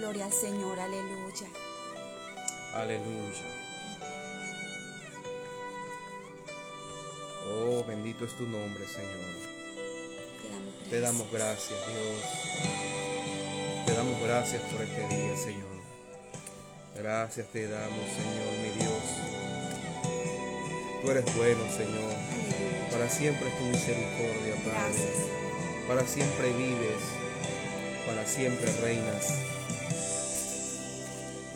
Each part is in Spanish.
Gloria al Señor, aleluya. Aleluya. Oh, bendito es tu nombre, Señor. Te damos gracias, Dios. Te damos gracias por este día, Señor. Gracias te damos, Señor, mi Dios. Tú eres bueno, Señor. Para siempre es tu misericordia, Padre. Para siempre vives. Para siempre reinas.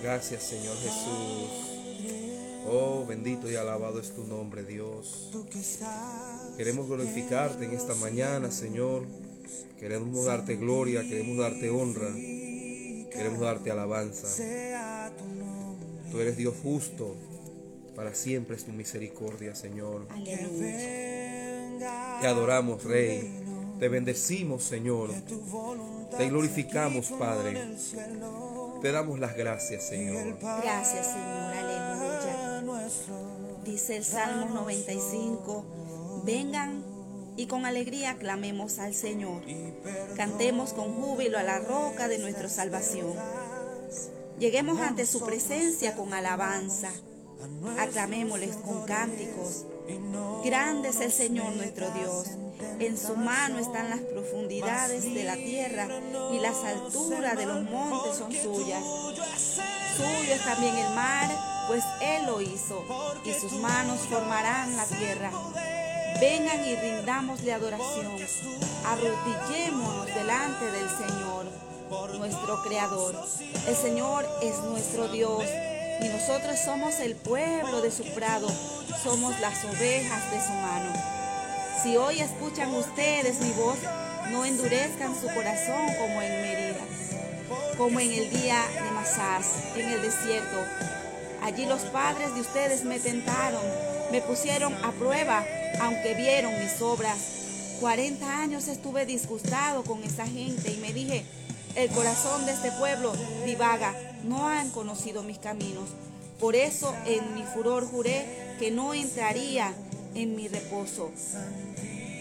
Gracias, Señor Jesús. Oh, bendito y alabado es tu nombre, Dios. Queremos glorificarte en esta mañana, Señor. Queremos darte gloria, queremos darte honra, queremos darte alabanza. Tú eres Dios justo, para siempre es tu misericordia, Señor. Te adoramos, Rey. Te bendecimos, Señor. Te glorificamos, Padre. Te damos las gracias, Señor. Gracias, Señor. Aleluya. Dice el Salmo 95. Vengan y con alegría clamemos al Señor. Cantemos con júbilo a la roca de nuestra salvación. Lleguemos ante su presencia con alabanza. Aclamémosles con cánticos. Grande es el Señor nuestro Dios. En su mano están las profundidades de la tierra y las alturas de los montes son suyas. Suyo es también el mar, pues Él lo hizo, y sus manos formarán la tierra. Vengan y rindamosle adoración. Arrodillémonos delante del Señor, nuestro Creador. El Señor es nuestro Dios y nosotros somos el pueblo de su prado, somos las ovejas de su mano. Si hoy escuchan ustedes mi voz, no endurezcan su corazón como en Merida, como en el día de Masás, en el desierto. Allí los padres de ustedes me tentaron, me pusieron a prueba, aunque vieron mis obras. Cuarenta años estuve disgustado con esa gente y me dije, el corazón de este pueblo divaga, no han conocido mis caminos. Por eso en mi furor juré que no entraría en mi reposo.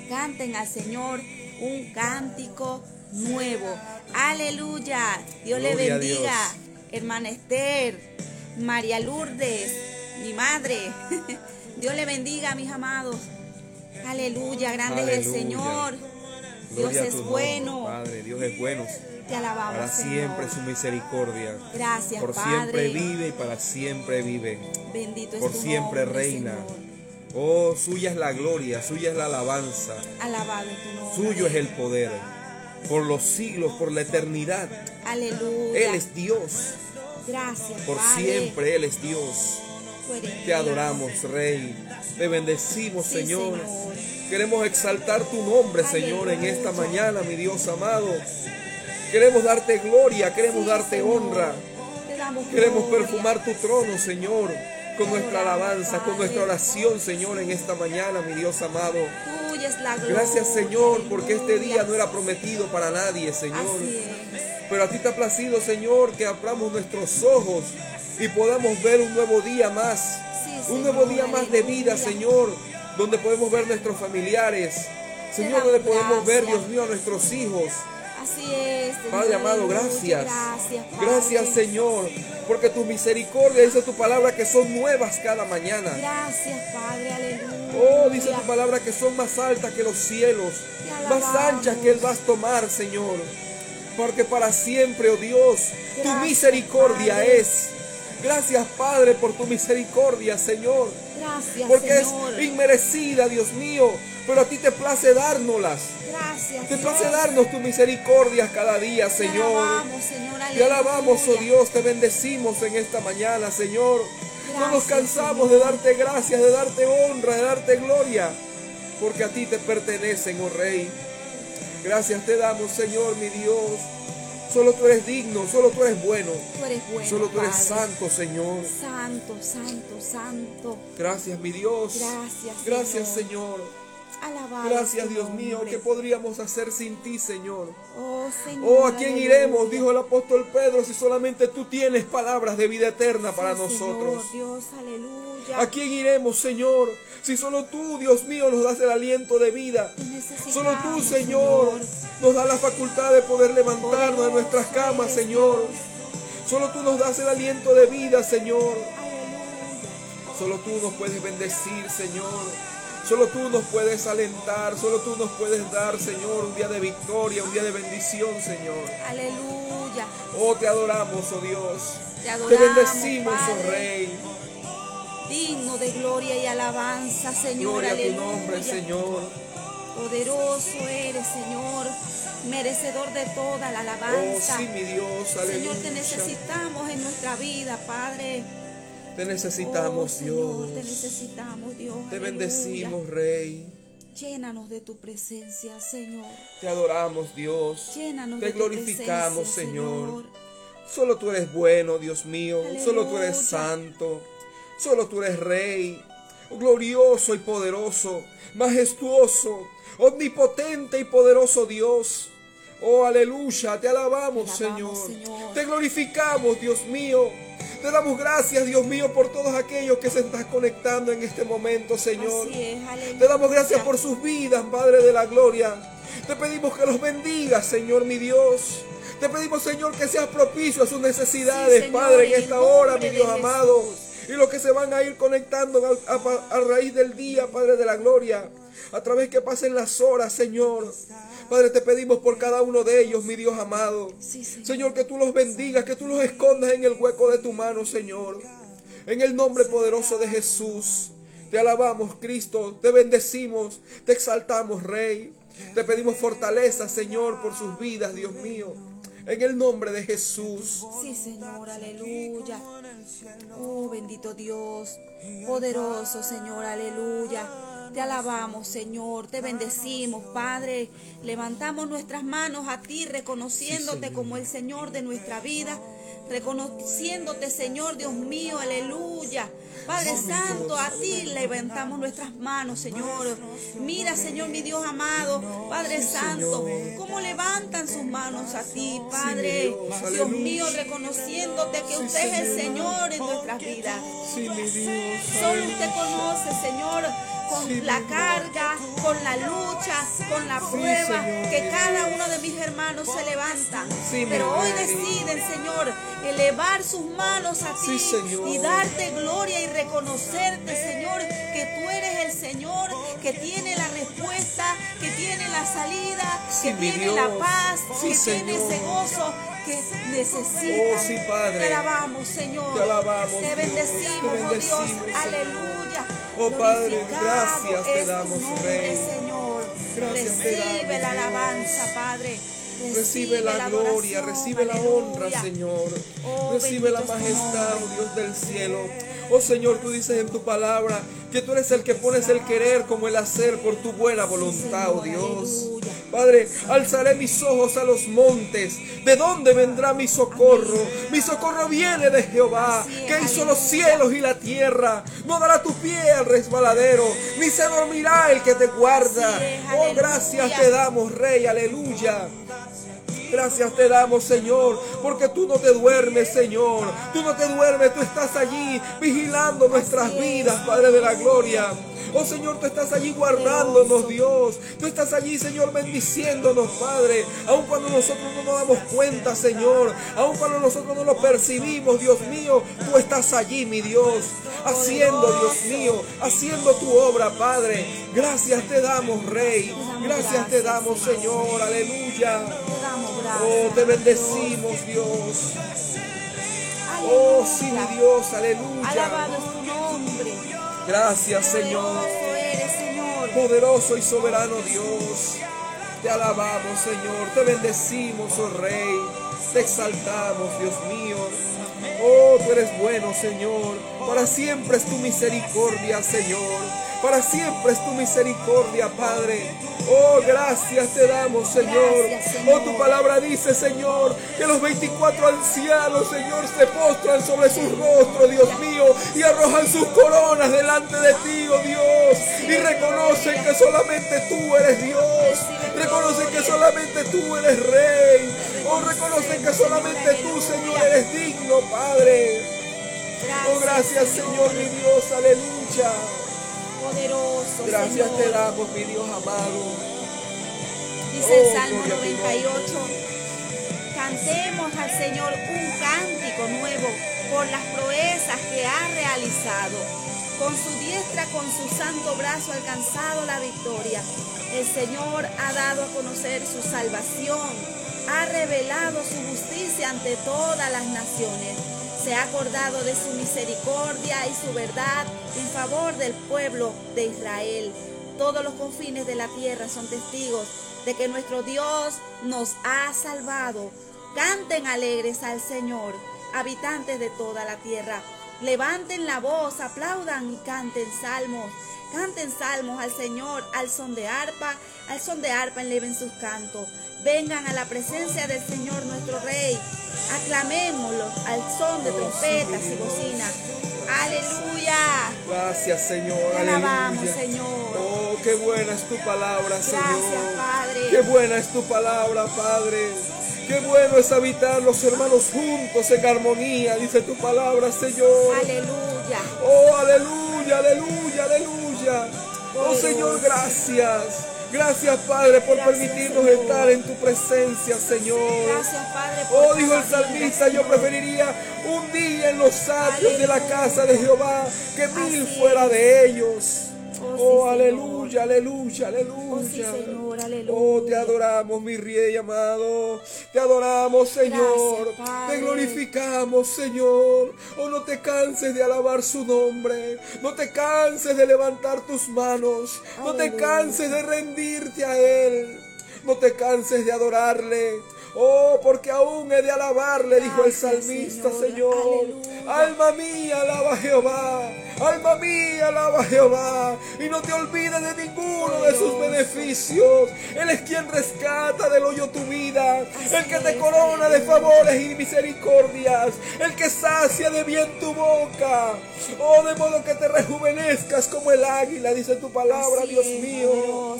Canten al Señor un cántico nuevo. Aleluya. Dios le bendiga. Hermana Esther, María Lourdes, mi madre. Dios le bendiga, mis amados. Aleluya, grande es el Señor. Dios es bueno. Padre, Dios es bueno. Te alabamos. Para siempre su misericordia. Gracias, Por siempre vive y para siempre vive. Bendito es Por siempre reina. Oh, suya es la gloria, suya es la alabanza. Alabado tu nombre. Suyo es el poder. Por los siglos, por la eternidad. Aleluya. Él es Dios. Gracias. Por siempre Él es Dios. Te adoramos, Rey. Te bendecimos, Señor. Queremos exaltar tu nombre, Señor, en esta mañana, mi Dios amado. Queremos darte gloria, queremos darte honra. Queremos perfumar tu trono, Señor, con nuestra alabanza, con nuestra oración, Señor, en esta mañana, mi Dios amado. Gracias, Señor, porque este día no era prometido para nadie, Señor. Pero a ti te ha placido, Señor, que abramos nuestros ojos y podamos ver un nuevo día más. Un nuevo día más de vida, Señor, donde podemos ver nuestros familiares. Señor, donde podemos ver, Dios mío, a nuestros hijos. Así es. Padre amado, gracias. Gracias, Señor, porque tu misericordia dice tu palabra que son nuevas cada mañana. Gracias, Padre, aleluya. Oh, dice tu palabra que son más altas que los cielos, más anchas que el vasto mar, Señor. Porque para siempre, oh Dios, tu misericordia es. Gracias, Padre, por tu misericordia, Señor. Gracias, Porque es inmerecida, Dios mío. Pero a ti te place dárnoslas. Gracias. Te place darnos tu misericordia cada día, Señor. Te alabamos, Señor. Te alabamos, oh Dios. Te bendecimos en esta mañana, Señor. no nos cansamos de darte gracias, de darte honra, de darte gloria. Porque a ti te pertenecen, oh Rey. Gracias te damos, Señor, mi Dios. Solo tú eres digno, solo tú eres bueno. Tú eres bueno. Solo tú eres santo, Señor. Santo, santo, santo. Gracias, mi Dios. Gracias. Gracias, Señor. Alabado Gracias, Dios mío. ¿Qué podríamos hacer sin ti, Señor? Oh, Señor. Oh, ¿a quién iremos? Dijo el apóstol Pedro, si solamente tú tienes palabras de vida eterna para nosotros. Señor, Dios, aleluya. ¿A quién iremos, Señor? Si solo tú, Dios mío, nos das el aliento de vida. Solo tú, Señor, nos das la facultad de poder levantarnos de nuestras camas, Señor. Solo tú nos das el aliento de vida, Señor. Solo tú nos puedes bendecir, Señor. Solo tú nos puedes alentar, solo tú nos puedes dar, Señor, un día de victoria, un día de bendición, Señor. Aleluya. Oh, te adoramos, oh Dios. Te, bendecimos, oh Rey. Digno de gloria y alabanza, Señor. Gloria a tu nombre, Señor. Poderoso eres, Señor, merecedor de toda la alabanza. Oh, sí, mi Dios, aleluya. Señor, te necesitamos en nuestra vida, Padre. Te necesitamos, oh, Dios. Te necesitamos, Dios. Te bendecimos, Rey. Llénanos de tu presencia, Señor. Te adoramos, Dios. Llénanos Te de glorificamos, tu presencia, Señor. Solo tú eres bueno, Dios mío. Solo tú eres santo. Solo tú eres Rey. Glorioso y poderoso. Majestuoso. Omnipotente y poderoso Dios. Oh, aleluya. Te alabamos, Señor. Señor. Te glorificamos, Dios mío. Te damos gracias, Dios mío, por todos aquellos que se están conectando en este momento, Señor. Es. Te damos gracias por sus vidas, Padre de la Gloria. Te pedimos que los bendigas, Señor, mi Dios. Te pedimos, Señor, que seas propicio a sus necesidades, Sí, Señor, Padre, en esta hora, mi Dios amado. Jesús. Y los que se van a ir conectando a, a- a raíz del día, Padre de la Gloria. A través que pasen las horas, Señor. Padre, te pedimos por cada uno de ellos, mi Dios amado. Sí, Señor. Señor, que tú los bendigas, que tú los escondas en el hueco de tu mano, Señor. En el nombre poderoso de Jesús. Te alabamos, Cristo. Te bendecimos. Te exaltamos, Rey. Te pedimos fortaleza, Señor, por sus vidas, Dios mío. En el nombre de Jesús. Sí, Señor, aleluya. Oh, bendito Dios, poderoso Señor, aleluya. Te alabamos, Señor, te bendecimos, Padre. Levantamos nuestras manos a ti, reconociéndote como el Señor de nuestra vida, reconociéndote, Señor, Dios mío, aleluya. Padre Santo, a ti levantamos nuestras manos, Señor. Mira, Señor, mi Dios amado, Padre Santo, cómo levantan sus manos a ti, Padre. Dios, mío, reconociéndote que usted es el Señor. En nuestras vidas. Solo usted conoce, Señor, con la carga, con la lucha, con la prueba que cada Dios. uno de mis hermanos se mi Pero hoy deciden, Señor, elevar sus manos a ti y darte gloria y reconocerte, Señor, que tú eres el Señor que tiene la respuesta, que tiene la salida, que tiene la Dios. paz, que tiene ese gozo que necesita. Oh, sí. Te alabamos, Señor. Te alabamos, Te Dios. bendecimos, Te oh bendecimos, Dios. Señor. Aleluya. Oh, Padre, gracias te damos, Rey. Señor. Gracias te Recibe la alabanza, Padre. Recibe la gloria, recibe la honra. Señor. Oh, Recibe la majestad, oh. Dios del cielo. Oh Señor, tú dices en tu palabra que tú eres el que pones el querer como el hacer por tu buena voluntad, oh Dios. Padre, alzaré mis ojos a los montes. ¿De dónde vendrá mi socorro? Mi socorro viene de Jehová, que hizo los cielos y la tierra. No dará tu pie al resbaladero, ni se dormirá el que te guarda. Oh, gracias te damos, Rey, aleluya. Gracias te damos, Señor, porque tú no te duermes, Señor. Tú no te duermes, tú estás allí vigilando nuestras vidas, Padre de la Gloria. Oh Señor, tú estás allí guardándonos, Dios. Tú estás allí, Señor, bendiciéndonos, Padre. Aun cuando nosotros no nos damos cuenta, Señor. Aun cuando nosotros no lo percibimos, Dios mío. Tú estás allí, mi Dios. Haciendo, Dios mío. Haciendo tu obra, Padre. Gracias te damos, Rey. Gracias te damos, Señor. Aleluya. Oh, te bendecimos, Dios. Oh, sí, mi Dios, aleluya. Alabado es tu nombre. Gracias, Señor. Poderoso eres, Señor. Poderoso y soberano Dios. Te alabamos, Señor. Te bendecimos, oh Rey. Te exaltamos, Dios mío. Oh, tú eres bueno, Señor. Para siempre es tu misericordia, Señor. Para siempre es tu misericordia, Padre. Oh, gracias te damos, Señor. Gracias, Señor. Oh, tu palabra dice, Señor, que los 24 ancianos, Señor, se postran sobre sus rostros, Dios mío, y arrojan sus coronas delante de ti, oh Dios, y reconocen que solamente tú eres Dios. Reconocen que solamente tú eres Rey. Oh, reconocen que solamente tú, Señor, eres digno, Padre. Oh, gracias, Señor, mi Dios, aleluya. Poderoso, Gracias Señor. te damos, mi Dios amado. Dice el Oh, Salmo gloria a tu 98. Cantemos al Señor un cántico nuevo por las proezas que ha realizado. Con su diestra, con su santo brazo ha alcanzado la victoria. El Señor ha dado a conocer su salvación, ha revelado su justicia ante todas las naciones. Se ha acordado de su misericordia y su verdad en favor del pueblo de Israel. Todos los confines de la tierra son testigos de que nuestro Dios nos ha salvado. Canten alegres al Señor, habitantes de toda la tierra. Levanten la voz, aplaudan y canten salmos. Canten salmos al Señor al son de arpa, al son de arpa eleven sus cantos. Vengan a la presencia del Señor nuestro Rey. Aclamémoslo al son de trompetas y bocinas. Aleluya. Gracias, Señor. Te alabamos, Señor. Oh, qué buena es tu palabra, Señor. Gracias, Padre. Qué buena es tu palabra, Padre. Qué bueno es habitar los hermanos juntos en armonía, dice tu palabra, Señor. Aleluya. Oh, aleluya, aleluya, aleluya. Oh, Señor, gracias. Gracias, Padre, por permitirnos estar en tu presencia, Señor. Gracias, Padre. Por oh, dijo el salmista, yo preferiría un día en los atrios de la casa de Jehová que mil fuera de ellos. Oh, aleluya, aleluya, aleluya. Oh, aleluya. Oh, te adoramos, mi rey amado. Te adoramos, Señor. te glorificamos, Señor. Oh, no te canses de alabar su nombre. No te canses de levantar tus manos. No te canses de rendirte a Él. No te canses de adorarle. Oh, porque aún he de alabarle, dijo el salmista, Señor. Alma mía, alaba a Jehová. Alma mía, alaba a Jehová. Y no te olvides de ninguno de sus beneficios. Él es quien rescata del hoyo tu vida. El que te corona de favores y misericordias. El que sacia de bien tu boca. Oh, de modo que te rejuvenezcas como el águila, dice tu palabra, Dios mío.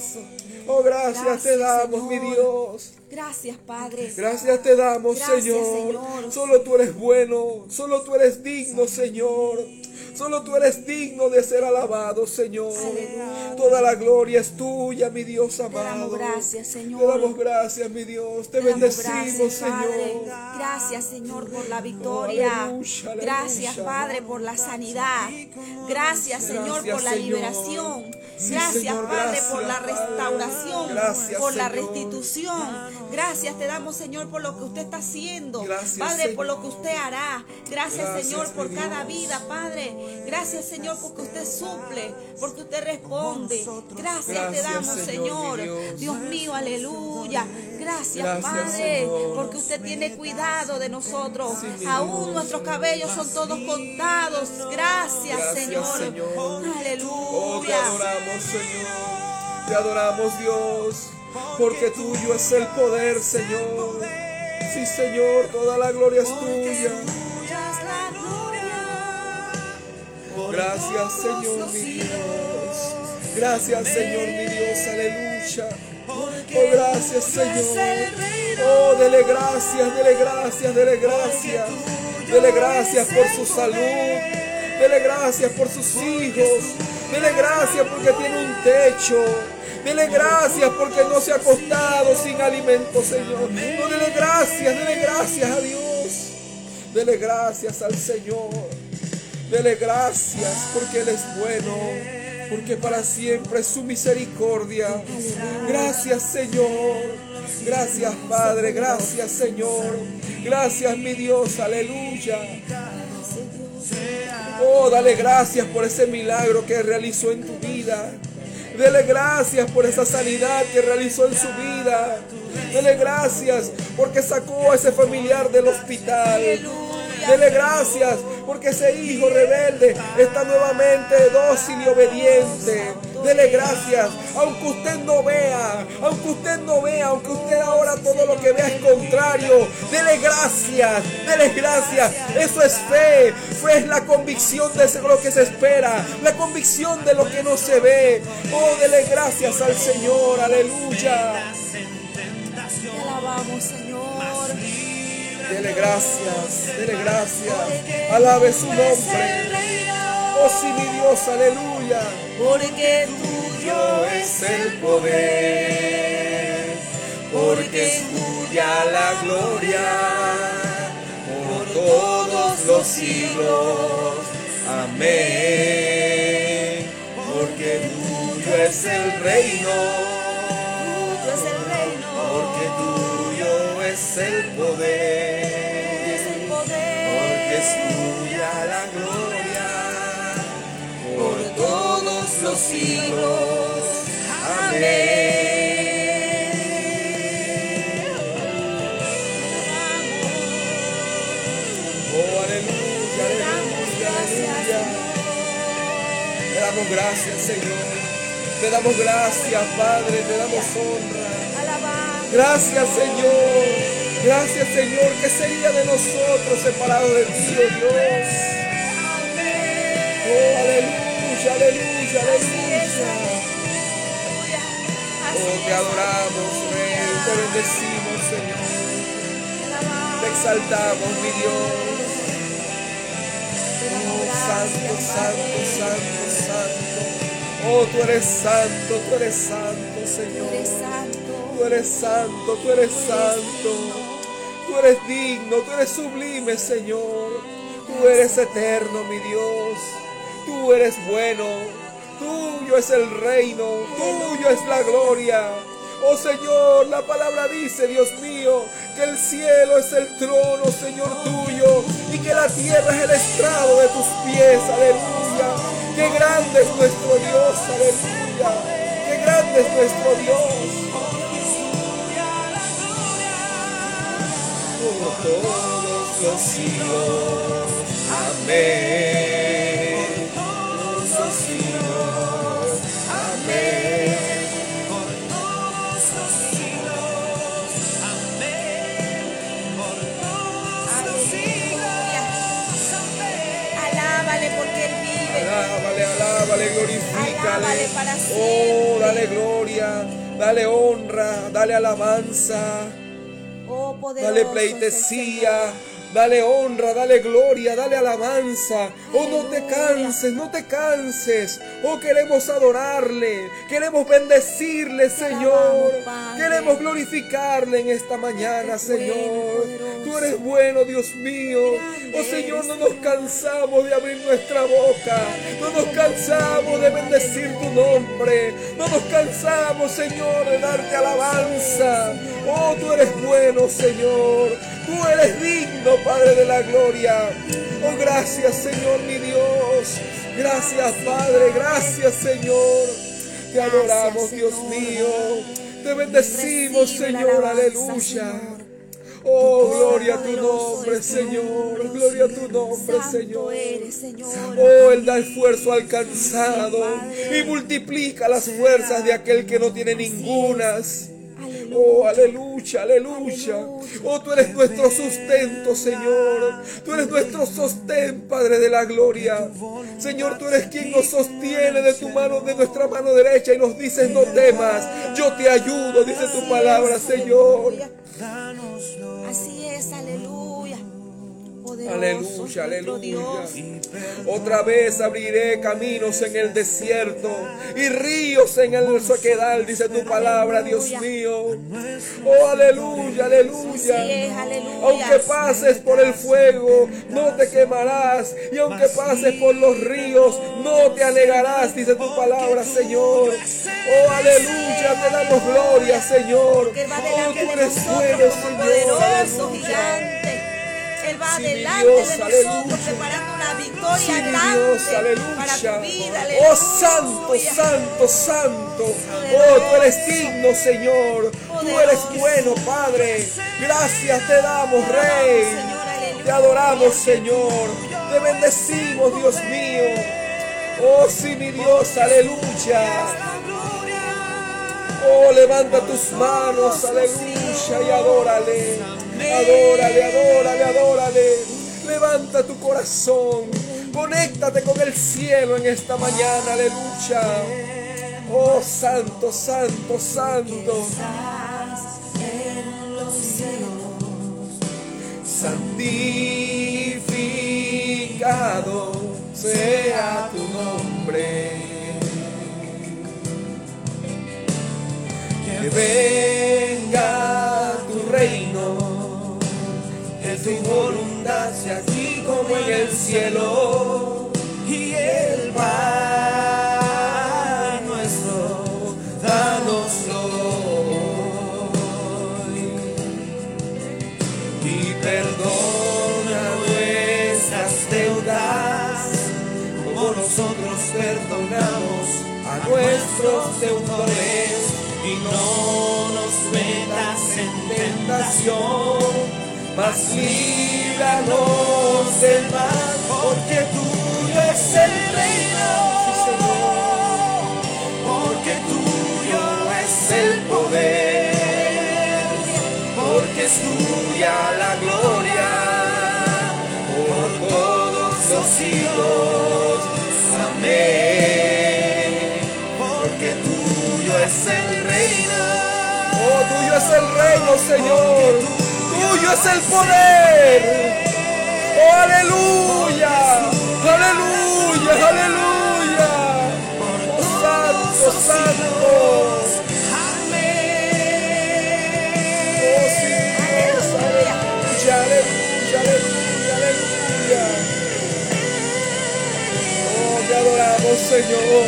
Oh, gracias, te damos, mi Dios. Gracias, Padre. Gracias te damos, Señor. Solo tú eres bueno. Solo tú eres digno, Señor. Solo tú eres digno de ser alabado, Señor. Toda la gloria es tuya, mi Dios amado. Te damos gracias, Señor. Te damos gracias, mi Dios. Te, bendecimos, Señor. Gracias, Señor, por la victoria. gracias, Padre, por la sanidad. Gracias, Señor, por la liberación. gracias, Padre, por la restauración. por la restitución. Gracias te damos, Señor, por lo que usted está haciendo. Padre, por lo que usted hará. Gracias, Señor, por cada vida, Padre. Gracias, Señor, porque usted suple, porque usted responde. Gracias, te damos, Señor. Dios, mío, aleluya. Gracias, Padre, porque usted tiene cuidado de nosotros. Aún nuestros cabellos son todos contados. Gracias, Señor. Aleluya. Oh, te adoramos, Señor. Te adoramos, Dios, porque tuyo es el poder, Señor. Sí, Señor, toda la gloria es tuya. Gracias, Señor, mi Dios. Gracias, Señor, mi Dios. Aleluya. Oh, gracias, Señor. Oh, dele gracias, dele gracias, dele gracias. Dele gracias por su salud. Dele gracias por sus hijos. Dele gracias porque tiene un techo. Dele gracias porque no se ha acostado sin alimento, Señor. No, dele gracias, dele gracias a Dios. Dele gracias al Señor. Dele gracias porque Él es bueno, porque para siempre es su misericordia. Gracias Señor, gracias Padre, gracias Señor, gracias mi Dios, aleluya. Oh, dale gracias por ese milagro que realizó en tu vida. Dele gracias por esa sanidad que realizó en su vida. Dele gracias porque sacó a ese familiar del hospital. Dele gracias porque ese hijo rebelde está nuevamente dócil y obediente. Dele gracias, aunque usted no vea, aunque usted no vea, aunque usted ahora todo lo que vea es contrario. Dele gracias, dele gracias. Eso es fe. Fe es la convicción de lo que se espera, la convicción de lo que no se ve. Oh, dele gracias al Señor, aleluya. Te alabamos, Señor. Dele gracias, dele gracias. Alabe su nombre. Oh sí, mi Dios, aleluya. Porque tuyo es el poder. Porque tuyo tuya la gloria por todos los siglos. Amén. Porque tuyo es el reino. Es el poder. Porque es tuya la gloria por todos los siglos. Amén. Oh, aleluya, aleluya, aleluya. Te damos gracias, Señor. Te damos gracias, Padre. Te damos honra. Gracias, Señor. Gracias, Señor. ¿Qué sería de nosotros separados de ti, oh Dios? Oh, aleluya, aleluya, aleluya. Oh, te adoramos, Rey. Te bendecimos, Señor. Te exaltamos, mi Dios. Oh, santo, santo, santo, santo. Oh, tú eres santo, tú eres santo, Señor. Eres santo. Tú eres santo, tú eres santo. Tú eres digno, tú eres sublime, Señor. Tú eres eterno, mi Dios. Tú eres bueno. Tuyo es el reino. Tuyo es la gloria. Oh Señor, la palabra dice, Dios mío, que el cielo es el trono, Señor tuyo, y que la tierra es el estrado de tus pies. Aleluya. Qué grande es nuestro Dios. Aleluya. Qué grande es nuestro Dios. Por todos los siglos. Amén. Todos los siglos. Amén. Aleluya. Alábale porque Él vive. Alábale, alábale, glorifícale. Alábale para Oh, dale gloria, dale honra, dale alabanza. Oh, poderoso pleitesía, Señor. Dale honra, dale gloria, dale alabanza. Oh, no te canses, no te canses. Oh, queremos adorarle, queremos bendecirle, Señor. Queremos glorificarle en esta mañana, Señor. Tú eres bueno, Dios mío. Oh, Señor, no nos cansamos de abrir nuestra boca. No nos cansamos de bendecir tu nombre. No nos cansamos, Señor, de darte alabanza. Oh, tú eres bueno, Señor. Tú eres digno, Padre de la gloria. Oh, gracias, Señor, mi Dios. Gracias, Padre. Gracias, Señor. Te adoramos, Dios mío. Te bendecimos, Señor. Aleluya. Oh, gloria a tu nombre, Señor. Gloria a tu nombre, Señor. Oh, Él da esfuerzo al cansado Padre. y multiplica las fuerzas de aquel que no tiene ningunas. Oh, aleluya, aleluya. Aleluya. Oh, tú eres nuestro sustento, Señor. Tú eres nuestro sostén, Padre de la gloria. Señor, tú eres quien nos sostiene de tu mano, de nuestra mano derecha y nos dices, no temas, yo te ayudo, dice tu palabra, Señor. Así es, aleluya. Poderoso Aleluya, aleluya. Dios. Otra vez abriré caminos en el desierto y ríos en el soquedal, dice tu palabra, Dios mío. Oh, aleluya, aleluya. Aunque pases por el fuego, no te quemarás. Y aunque pases por los ríos, no te anegarás, dice tu palabra, Señor. Oh, aleluya, te damos gloria, Señor. Oh, tú eres bueno, Señor. Aleluya. Él va Sí, Dios, de aleluya. nosotros preparando una victoria Sí, mi grande Dios, para tu vida. Oh, aleluya. santo, santo, santo. Oh, tú eres digno, Señor. Tú eres bueno, Padre. Gracias te damos, Rey. Te adoramos, Señor. Te bendecimos, Dios mío. Oh, sí, mi Dios, aleluya. Oh, levanta tus manos, aleluya, y adórale. Adórale, adórale, adórale. Levanta tu corazón. Conéctate con el cielo en esta mañana, aleluya. Oh, santo, santo, santo. Santificado sea tu nombre. Que venga tu voluntad sea aquí como en el cielo. Y el pan nuestro, danoslo hoy. Y perdona nuestras deudas, como nosotros perdonamos a nuestros deudores. Y no nos metas en tentación, mas líbranos del mal, porque tuyo es el reino, porque tuyo es el poder, porque es tuya la gloria, por todos los siglos. Amén. Porque tuyo es el reino. Oh, tuyo es el reino, Señor. Tuyo es el poder. Oh, aleluya. Aleluya, aleluya. Oh, santo, santo. Señor.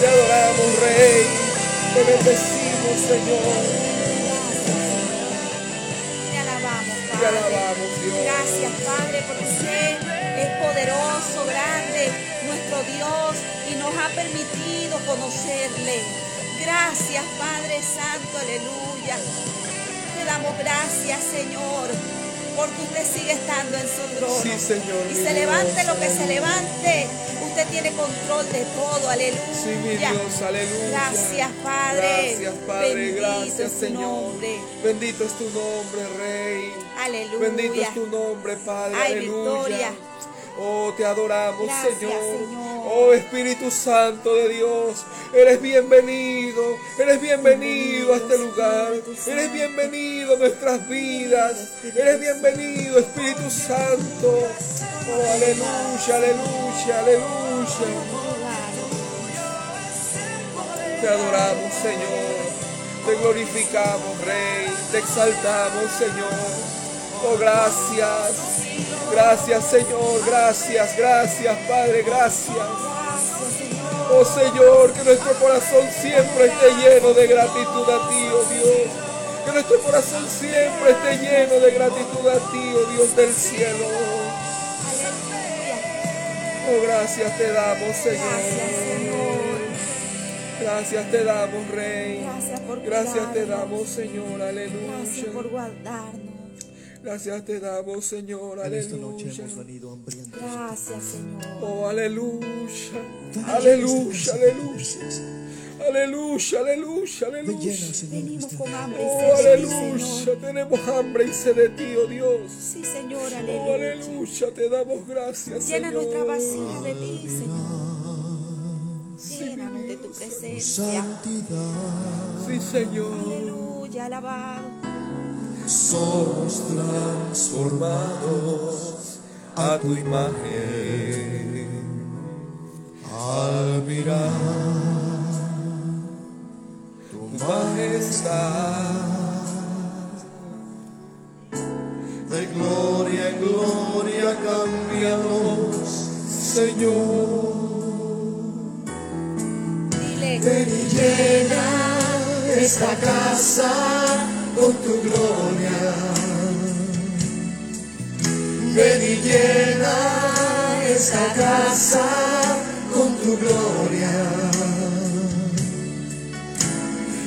Te adoramos, Rey. Te bendecimos, Señor. Padre, porque usted es poderoso, grande, nuestro Dios, y nos ha permitido conocerle. Gracias, Padre Santo, aleluya. Te damos gracias, Señor, porque usted sigue estando en su trono. Sí, Señor, Y se levante Dios. lo que se levante. Usted tiene control de todo, aleluya. Sí, mi Dios, aleluya. Gracias, Padre. Gracias, Padre. Bendito Gracias, es tu Señor. nombre. Bendito es tu nombre, Rey. Aleluya. Bendito es tu nombre, Padre. Ay, aleluya. victoria. Oh, te adoramos, Gracias, Señor. Señor. Oh, Espíritu Santo de Dios. Eres bienvenido. Eres bienvenido a este lugar. Eres bienvenido a nuestras vidas. Eres bienvenido, Espíritu Santo. Oh, aleluya, aleluya, aleluya. Te adoramos, Señor. Te glorificamos, Rey. Te exaltamos, Señor. Oh, gracias. Gracias, Señor. Gracias, gracias, Padre. Gracias. Oh, Señor, que nuestro corazón siempre esté lleno de gratitud a ti, oh Dios. Que nuestro corazón siempre esté lleno de gratitud a ti, oh Dios del cielo. Oh, gracias te damos, Señor. Gracias, te damos, Rey. Gracias por Gracias te damos, Señor. Gracias por Aleluya. guardarnos. Gracias te damos, Señor. En esta noche Aleluya. hemos venido hambrientos. Gracias, Señor. Oh, aleluya. Aleluya, aleluya. Aleluya, aleluya, aleluya. Venimos con hambre y Oh, sed de ti, aleluya. Señor. Tenemos hambre y sed de ti, oh Dios. Sí, Señor, Oh, aleluya. aleluya. Te damos gracias, Llena nuestra Señor. vasija de ti, Señor. Llénanos de tu presencia. Santidad. Sí, Señor. Aleluya, alabado. Somos transformados a tu imagen. Al mirar tu majestad. De gloria en gloria cambiamos, Señor. Dile, Ven y llena esta casa con tu gloria. Ven y llena esta casa con tu gloria.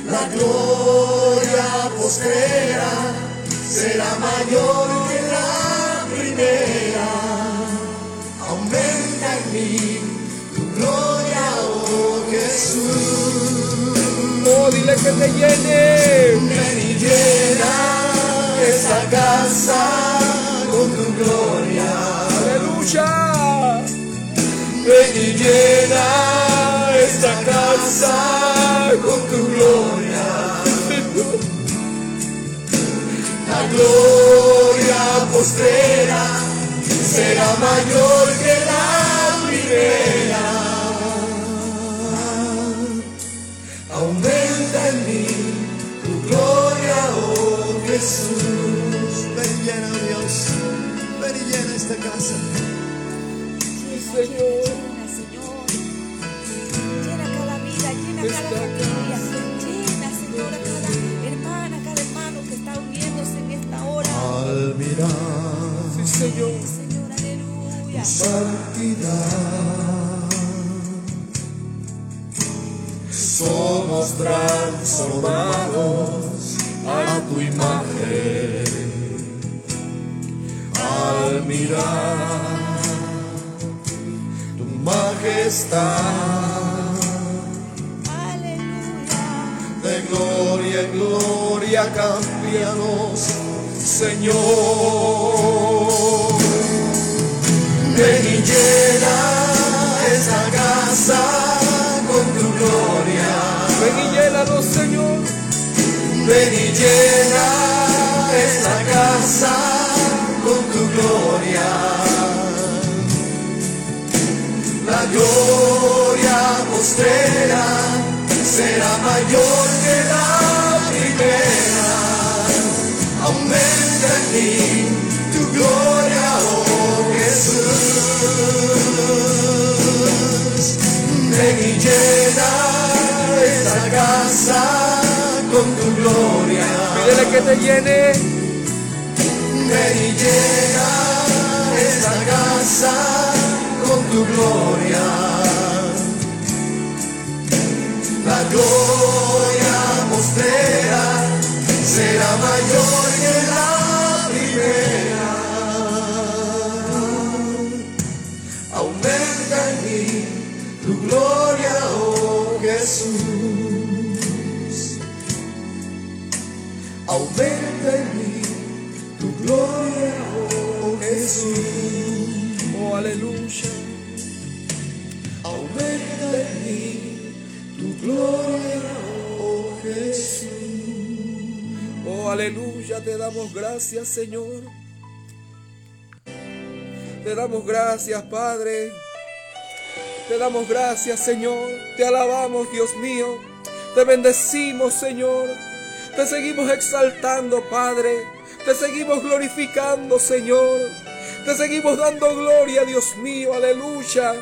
La gloria postrera será mayor que la primera. Aumenta en mí tu gloria, oh Jesús. Dile que te llene. Ven y llena esta casa con tu gloria. Aleluya. Ven y llena esta casa con tu gloria. La gloria postrera será mayor que la primera. casa. Señor. Llena, Señor. Llena cada vida, llena cada familia. Llena, Señor, a cada hermana, cada hermano que está uniéndose en esta hora. Al mirar. Sí, Señor. Señor, aleluya. Santidad. Somos transformados a tu imagen mirar tu majestad. Aleluya. De gloria en gloria cambianos, Señor. Ven y llena esta casa con tu gloria. Ven y llénanos, Señor. Ven y llena esta casa gloria. La gloria postrera será mayor que la primera. Aumenta en mí tu gloria, oh Jesús. Ven y llena esta casa con tu gloria. Pídele que te llene. Ven y llena tu gloria. La gloria gracias, Señor. Te damos gracias, Padre. Te damos gracias, Señor. Te alabamos, Dios mío. Te bendecimos, Señor. Te seguimos exaltando, Padre. Te seguimos glorificando, Señor. Te seguimos dando gloria, Dios mío. Aleluya.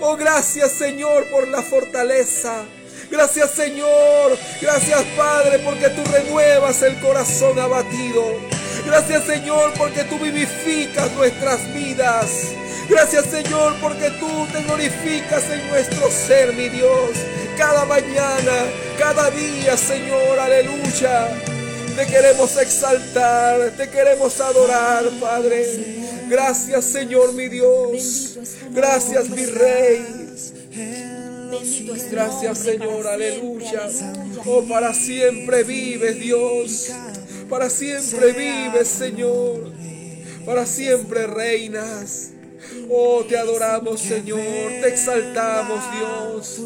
Oh, gracias, Señor, por la fortaleza. Gracias, Señor. Gracias, Padre, porque tú renuevas el corazón abatido. Gracias, Señor, porque tú vivificas nuestras vidas. Gracias, Señor, porque tú te glorificas en nuestro ser, mi Dios. Cada mañana, cada día, Señor, aleluya. Te queremos exaltar, te queremos adorar, Padre. Gracias, Señor, mi Dios. Gracias, mi Rey. Bendito es tu Gracias, Señor, aleluya. Oh, para siempre vives, Dios. Para siempre vives, Señor. Para siempre reinas. Oh, te adoramos, Señor. Te exaltamos, Dios.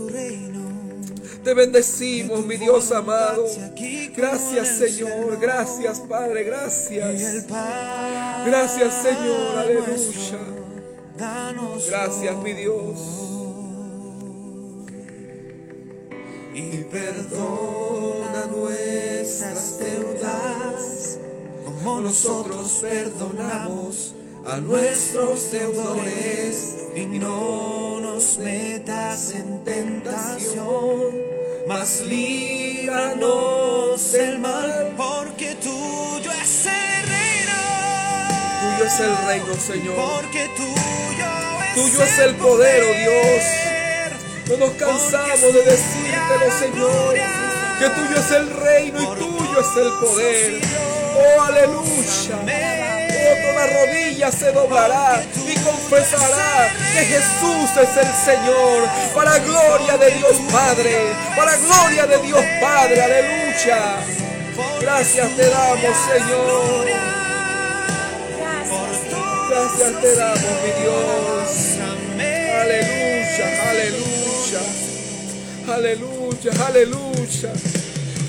Te bendecimos, mi Dios amado. Gracias, Señor. Gracias, Padre. Gracias. Gracias, Señor. Aleluya. Gracias, mi Dios. Y perdona nuestras deudas, como nosotros perdonamos a nuestros deudores, y no nos metas en tentación, mas líbranos del mal, porque tuyo es el reino, Tuyo es el reino, Señor. porque tuyo es, Tuyo es el poder, oh Dios. No nos cansamos de decírtelo, Señor, que tuyo es el reino y tuyo es el poder. Oh, aleluya. Oh, toda rodilla se doblará y confesará que Jesús es el Señor. Para gloria de Dios Padre. Para gloria de Dios Padre. Aleluya. Gracias te damos, Señor. Gracias, te damos, mi Dios. Aleluya, aleluya, aleluya.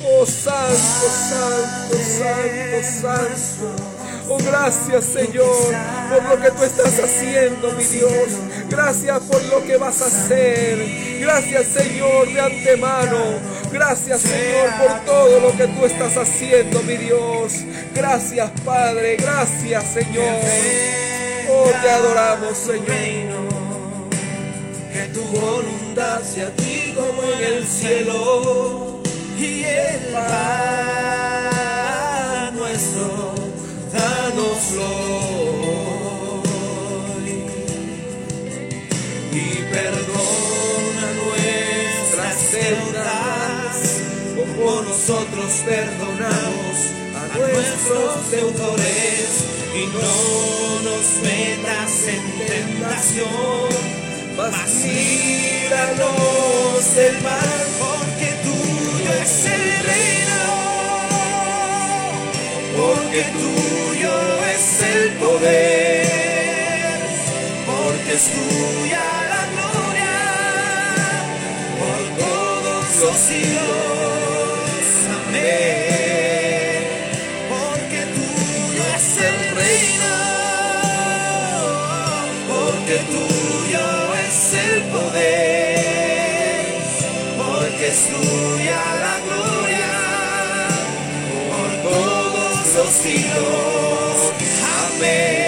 Oh Santo, Santo, Santo, Santo. Oh, gracias Señor por lo que tú estás haciendo, mi Dios. Gracias por lo que vas a hacer. Gracias Señor de antemano. Gracias Señor por todo lo que tú estás haciendo, mi Dios. Gracias Padre, gracias Señor. Oh, te adoramos Señor. que tu voluntad sea ti como en el cielo y el pan nuestro, danoslo hoy y perdona nuestras deudas como nosotros perdonamos a nuestros deudores. Y no nos metas en tentación mas del mal, porque tuyo es el reino, porque tuyo es el poder, porque es tuya la gloria, por todos los siglos. Es tuya la gloria por todos los siglos. Amén.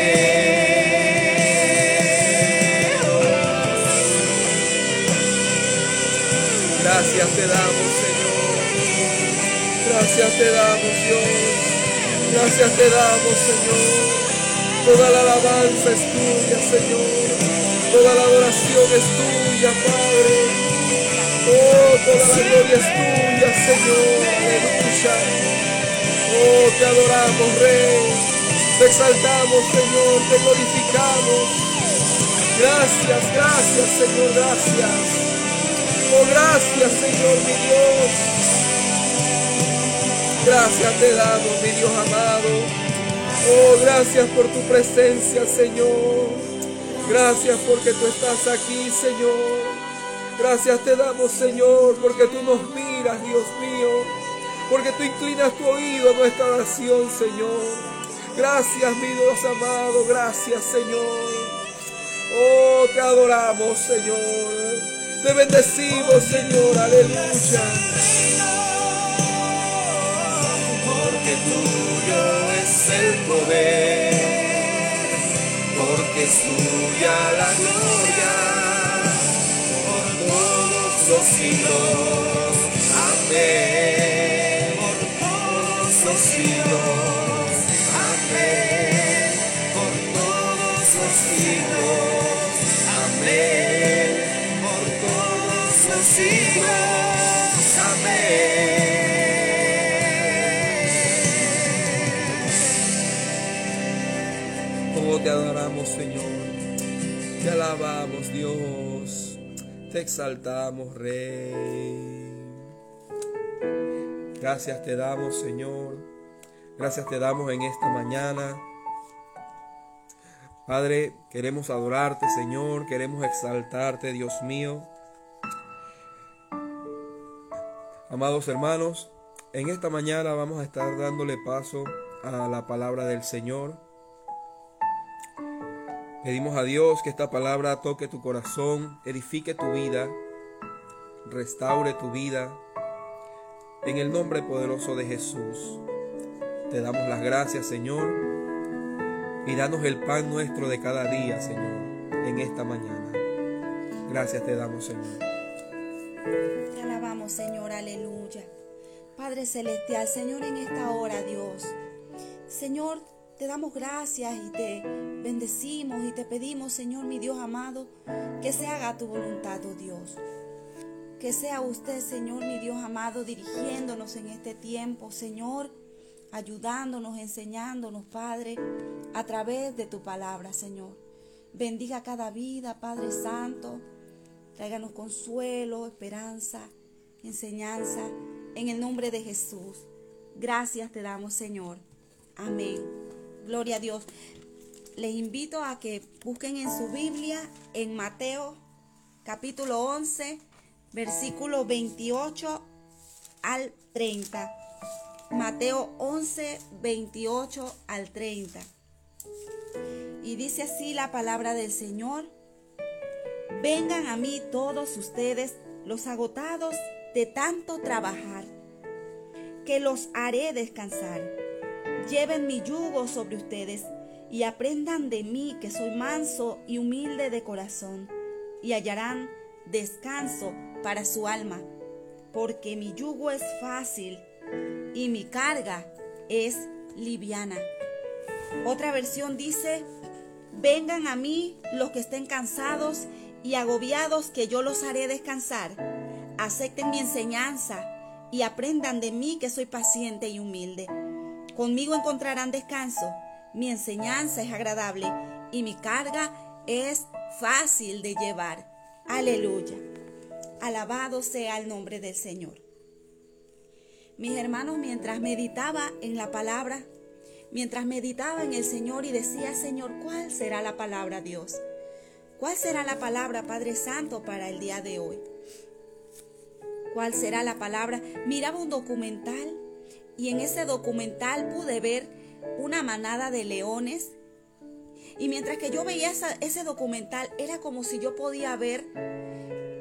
Gracias te damos, Señor. Gracias te damos, Dios. Gracias te damos, Señor. Toda la alabanza es tuya, Señor. Toda la adoración es tuya, Padre. Oh, toda la gloria es tuya, Señor. Aleluya. Oh, te adoramos, Rey. Te exaltamos, Señor. Te glorificamos. Gracias, gracias, Señor. Gracias. Oh, gracias, Señor, mi Dios. Gracias te damos, mi Dios amado. Oh, gracias por tu presencia, Señor. Gracias porque tú estás aquí, Señor. Gracias te damos, Señor, porque tú nos miras, Dios mío. Porque tú inclinas tu oído a nuestra oración, Señor. Gracias, mi Dios amado. Gracias, Señor. Oh, te adoramos, Señor. Te bendecimos, Señor. Aleluya. Porque tuyo es el poder porque es tuya la gloria todos los siglos. Amén. Por todos los siglos. Amén. Por todos los siglos. Amén. Por todos los siglos. Te exaltamos, Rey. Gracias te damos, Señor. Gracias te damos en esta mañana. Padre, queremos adorarte, Señor. Queremos exaltarte, Dios mío. Amados hermanos, en esta mañana vamos a estar dándole paso a la palabra del Señor. Pedimos a Dios que esta palabra toque tu corazón, edifique tu vida, restaure tu vida. En el nombre poderoso de Jesús, te damos las gracias, Señor, y danos el pan nuestro de cada día, Señor, en esta mañana. Gracias te damos, Señor. Te alabamos, Señor, aleluya. Padre Celestial, Señor, en esta hora, Dios. Señor, te damos gracias y te bendecimos y te pedimos, Señor, mi Dios amado, que se haga tu voluntad, oh Dios. Que sea usted, Señor, mi Dios amado, dirigiéndonos en este tiempo, Señor, ayudándonos, enseñándonos, Padre, a través de tu palabra, Señor. Bendiga cada vida, Padre Santo. Tráiganos consuelo, esperanza, enseñanza, en el nombre de Jesús. Gracias te damos, Señor. Amén. Gloria a Dios. Les invito a que busquen en su Biblia en Mateo capítulo 11, versículo 28 al 30. Mateo 11, 28 al 30. Y dice así la palabra del Señor. Vengan a mí todos ustedes, los agotados de tanto trabajar, que los haré descansar. Lleven mi yugo sobre ustedes y aprendan de mí que soy manso y humilde de corazón, y hallarán descanso para su alma, porque mi yugo es fácil y mi carga es liviana. Otra versión dice, vengan a mí los que estén cansados y agobiados que yo los haré descansar. Acepten mi enseñanza y aprendan de mí que soy paciente y humilde. Conmigo encontrarán descanso. Mi enseñanza es agradable y mi carga es fácil de llevar. Aleluya. Alabado sea el nombre del Señor. Mis hermanos, mientras meditaba en la palabra, mientras meditaba en el Señor y decía, Señor, ¿cuál será la palabra Dios? ¿Cuál será la palabra Padre Santo para el día de hoy? ¿Cuál será la palabra? Miraba un documental y en ese documental pude ver una manada de leones. Y mientras que yo veía ese documental, era como si yo podía ver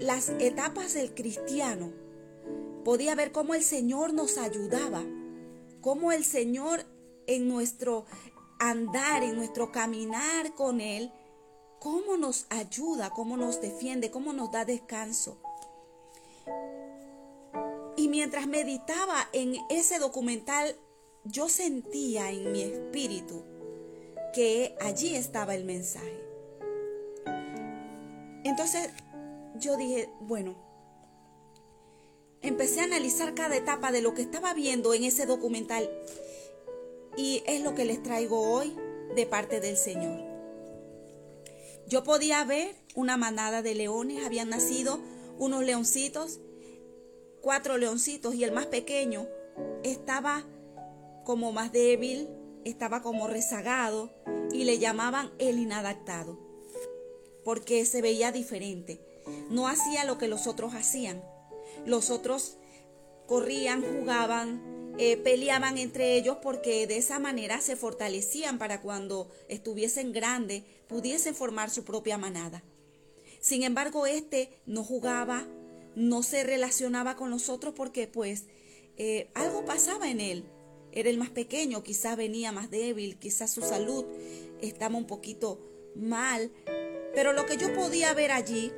las etapas del cristiano. Podía ver cómo el Señor nos ayudaba, cómo el Señor en nuestro andar, en nuestro caminar con Él, cómo nos ayuda, cómo nos defiende, cómo nos da descanso. Mientras meditaba en ese documental, yo sentía en mi espíritu que allí estaba el mensaje. Entonces yo dije, bueno, empecé a analizar cada etapa de lo que estaba viendo en ese documental y es lo que les traigo hoy de parte del Señor. Yo podía ver una manada de leones, habían nacido unos leoncitos cuatro leoncitos y el más pequeño estaba como más débil, estaba como rezagado y le llamaban el inadaptado, porque se veía diferente. No hacía lo que los otros hacían. Los otros corrían, jugaban, eh, peleaban entre ellos porque de esa manera se fortalecían para cuando estuviesen grandes pudiesen formar su propia manada. Sin embargo, este no jugaba, no se relacionaba con los otros porque pues eh, algo pasaba en él. Era el más pequeño, quizás venía más débil, quizás su salud estaba un poquito mal. Pero lo que yo podía ver allí,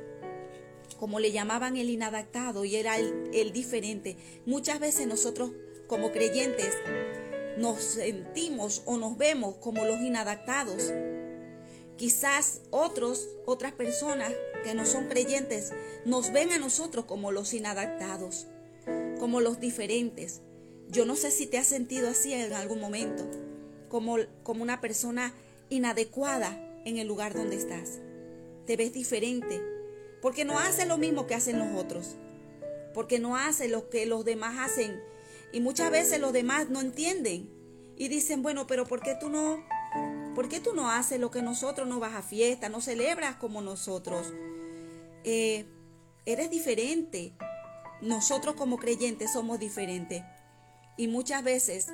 como le llamaban el inadaptado y era el, el diferente, muchas veces nosotros como creyentes nos sentimos o nos vemos como los inadaptados. Quizás otros, otras personas que no son creyentes, nos ven a nosotros como los inadaptados, como los diferentes. Yo no sé si te has sentido así en algún momento, como, como una persona inadecuada en el lugar donde estás. Te ves diferente, porque no hace lo mismo que hacen los otros, porque no hace lo que los demás hacen. Y muchas veces los demás no entienden y dicen, bueno, pero ¿por qué tú no ¿Por qué tú no haces lo que nosotros, no vas a fiesta, no celebras como nosotros? Eh, eres diferente. Nosotros como creyentes somos diferentes. Y muchas veces,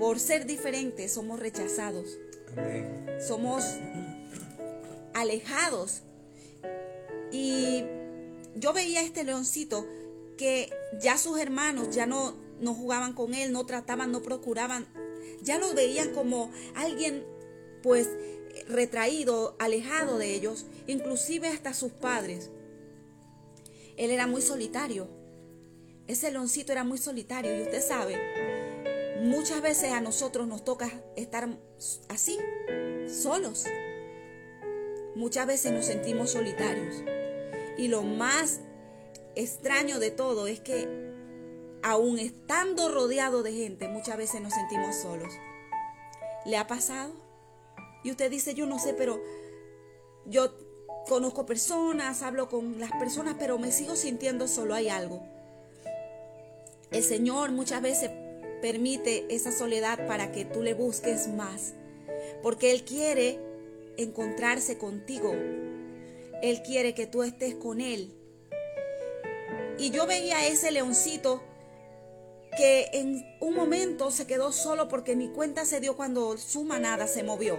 por ser diferentes, somos rechazados. Somos alejados. Y yo veía a este leoncito que ya sus hermanos ya no, no jugaban con él, no trataban, no procuraban. Ya lo veían como alguien pues retraído, alejado de ellos, inclusive hasta sus padres. Él era muy solitario. Ese leoncito era muy solitario y usted sabe, muchas veces a nosotros nos toca estar así, solos. Muchas veces nos sentimos solitarios. Y lo más extraño de todo es que aún estando rodeado de gente, muchas veces nos sentimos solos. ¿Le ha pasado? Y usted dice, yo no sé, pero yo conozco personas, hablo con las personas, pero me sigo sintiendo solo, hay algo. El Señor muchas veces permite esa soledad para que tú le busques más, porque Él quiere encontrarse contigo. Él quiere que tú estés con Él. Y yo veía a ese leoncito que en un momento se quedó solo porque mi cuenta se dio cuando su manada se movió.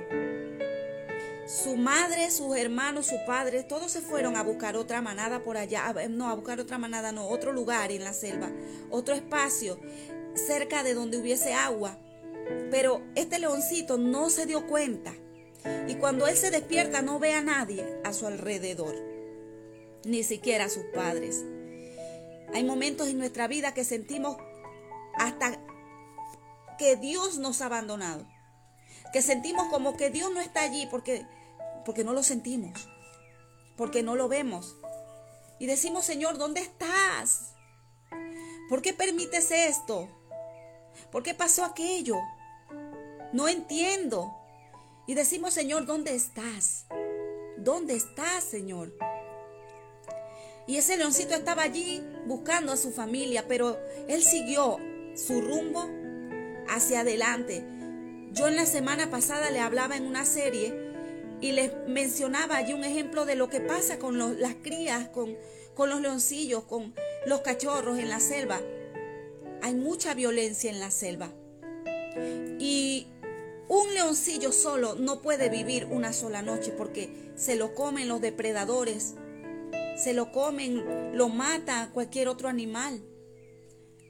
Su madre, sus hermanos, su padre, todos se fueron a buscar otra manada por allá, no, a buscar otra manada, no, otro lugar en la selva, otro espacio cerca de donde hubiese agua. Pero este leoncito no se dio cuenta y cuando él se despierta no ve a nadie a su alrededor, ni siquiera a sus padres. Hay momentos en nuestra vida que sentimos hasta que Dios nos ha abandonado. Que sentimos como que Dios no está allí porque, porque no lo sentimos. porque no lo vemos. Y decimos, Señor, ¿dónde estás? ¿Por qué permites esto? ¿Por qué pasó aquello? No entiendo. Y decimos, Señor, ¿dónde estás? ¿Dónde estás, Señor? Y ese leoncito estaba allí buscando a su familia, pero él siguió su rumbo hacia adelante. Yo en la semana pasada le hablaba en una serie y les mencionaba allí un ejemplo de lo que pasa con las crías, con, con los leoncillos, con los cachorros en la selva. Hay mucha violencia en la selva. Y un leoncillo solo no puede vivir una sola noche porque se lo comen los depredadores, se lo comen, lo mata cualquier otro animal.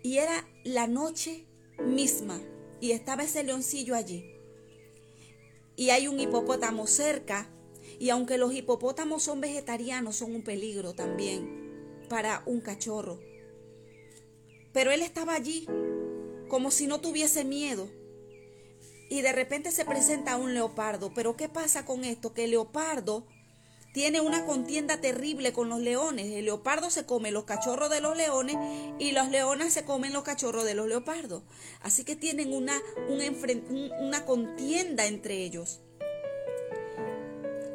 Y era la noche misma y estaba ese leoncillo allí. Y hay un hipopótamo cerca y aunque los hipopótamos son vegetarianos, son un peligro también para un cachorro. Pero él estaba allí como si no tuviese miedo. Y de repente se presenta un leopardo. Pero ¿qué pasa con esto? Que el leopardo tiene una contienda terrible con los leones. El leopardo se come los cachorros de los leones y los leones se comen los cachorros de los leopardos. Así que tienen una, una contienda entre ellos.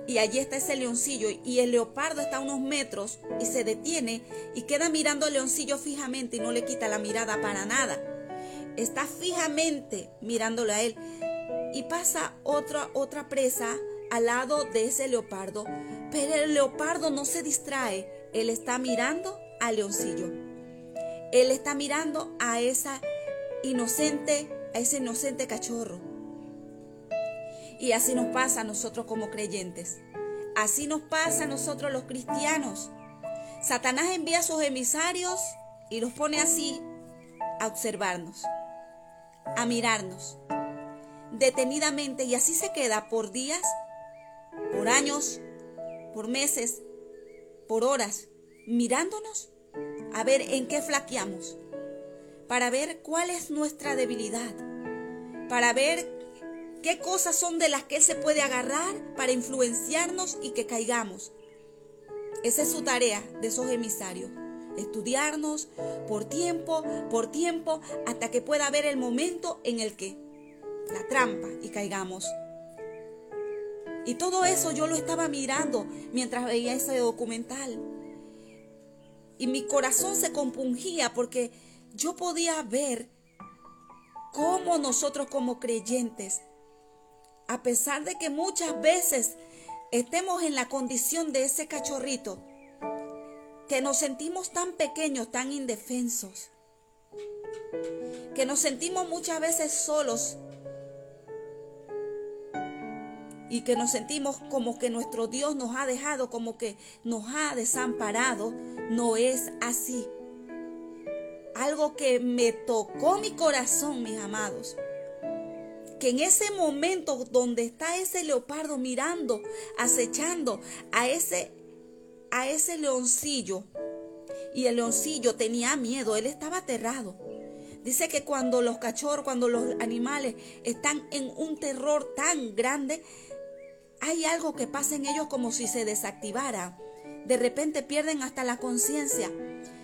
Y allí está ese leoncillo y el leopardo está a unos metros y se detiene y queda mirando al leoncillo fijamente y no le quita la mirada para nada. Está fijamente mirándolo a él y pasa otra, otra presa al lado de ese leopardo, pero el leopardo no se distrae, él está mirando al leoncillo. Él está mirando a esa inocente, a ese inocente cachorro. Y así nos pasa a nosotros como creyentes. Así nos pasa a nosotros los cristianos. Satanás envía a sus emisarios y los pone así a observarnos, a mirarnos detenidamente y así se queda por días por años, por meses, por horas, mirándonos a ver en qué flaqueamos, para ver cuál es nuestra debilidad, para ver qué cosas son de las que Él se puede agarrar para influenciarnos y que caigamos. Esa es su tarea de esos emisarios. Estudiarnos por tiempo, por tiempo, hasta que pueda haber el momento en el que la trampa y caigamos. Y todo eso yo lo estaba mirando mientras veía ese documental. Y mi corazón se compungía porque yo podía ver cómo nosotros como creyentes, a pesar de que muchas veces estemos en la condición de ese cachorrito, que nos sentimos tan pequeños, tan indefensos, que nos sentimos muchas veces solos y que nos sentimos como que nuestro Dios nos ha dejado, como que nos ha desamparado, no es así. Algo que me tocó mi corazón, mis amados. Que en ese momento donde está ese leopardo mirando, acechando a ese a ese leoncillo y el leoncillo tenía miedo, él estaba aterrado. Dice que cuando los cachorros, cuando los animales están en un terror tan grande, hay algo que pasa en ellos como si se desactivara. De repente pierden hasta la conciencia.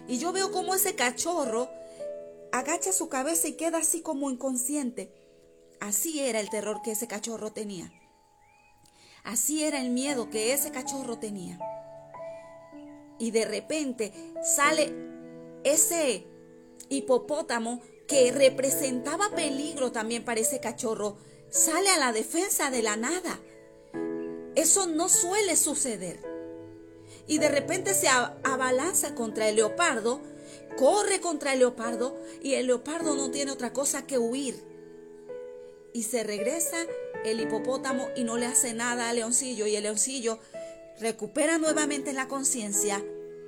Y yo veo como ese cachorro agacha su cabeza y queda así como inconsciente. Así era el terror que ese cachorro tenía. Así era el miedo que ese cachorro tenía. Y de repente sale ese hipopótamo que representaba peligro también para ese cachorro. Sale a la defensa de la nada eso no suele suceder. Y de repente se abalanza contra el leopardo, corre contra el leopardo y el leopardo no tiene otra cosa que huir. Y se regresa el hipopótamo y no le hace nada al leoncillo y el leoncillo recupera nuevamente la conciencia,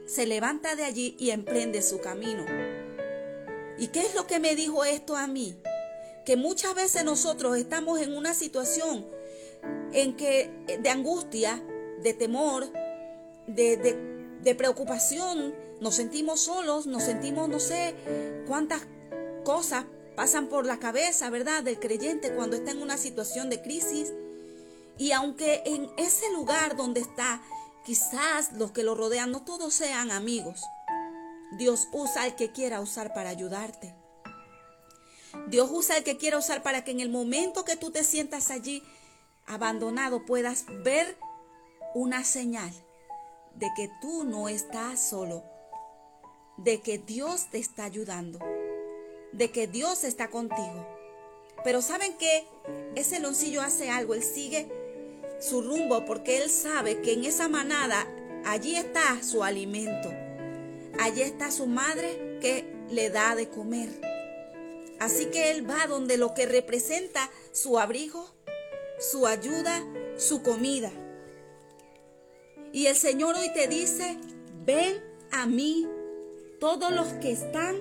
se levanta de allí y emprende su camino. ¿Y qué es lo que me dijo esto a mí? Que muchas veces nosotros estamos en una situación en que eh, de angustia, de temor, de, preocupación, nos sentimos solos, nos sentimos no sé cuántas cosas pasan por la cabeza, ¿verdad?, del creyente cuando está en una situación de crisis. Y aunque en ese lugar donde está, Quizás los que lo rodean no todos sean amigos. Dios usa al que quiera usar para ayudarte. Dios usa al que quiera usar para que en el momento que tú te sientas allí abandonado puedas ver una señal de que tú no estás solo, de que Dios te está ayudando, de que Dios está contigo. Pero ¿saben qué? Ese loncillo hace algo, él sigue su rumbo porque él sabe que en esa manada allí está su alimento, allí está su madre que le da de comer. Así que él va donde lo que representa su abrigo, su ayuda, su comida. Y el Señor hoy te dice, ven a mí todos los que están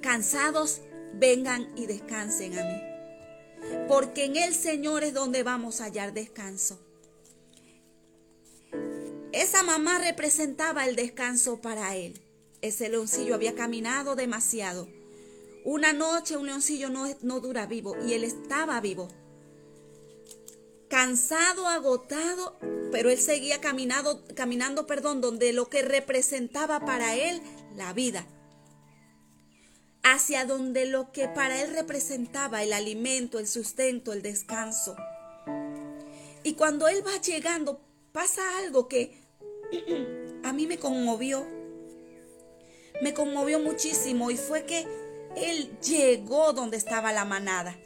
cansados, vengan y descansen a mí. Porque en el Señor es donde vamos a hallar descanso. Esa mamá representaba el descanso para él. Ese leoncillo había caminado demasiado. Una noche un leoncillo no, no dura vivo y él estaba vivo cansado, agotado, pero él seguía caminando, perdón, donde lo que representaba para él la vida, hacia donde lo que para él representaba el alimento, el sustento, el descanso. Y cuando él va llegando, pasa algo que a mí me conmovió, me conmovió muchísimo y fue que él llegó donde estaba la manada.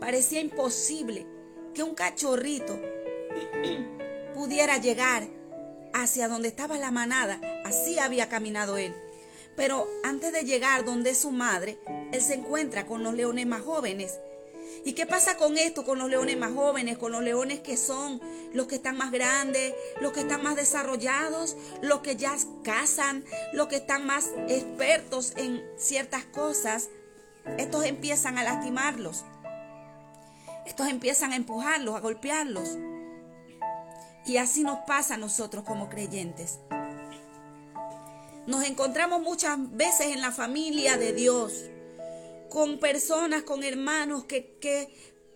Parecía imposible que un cachorrito pudiera llegar hacia donde estaba la manada. Así había caminado él. Pero antes de llegar donde su madre, él se encuentra con los leones más jóvenes. ¿Y qué pasa con esto, con los leones más jóvenes, con los leones que son los que están más grandes, los que están más desarrollados, los que ya cazan, los que están más expertos en ciertas cosas? Estos empiezan a lastimarlos. Estos empiezan a empujarlos, a golpearlos. Y así nos pasa a nosotros como creyentes. Nos encontramos muchas veces en la familia de Dios, con personas, con hermanos que,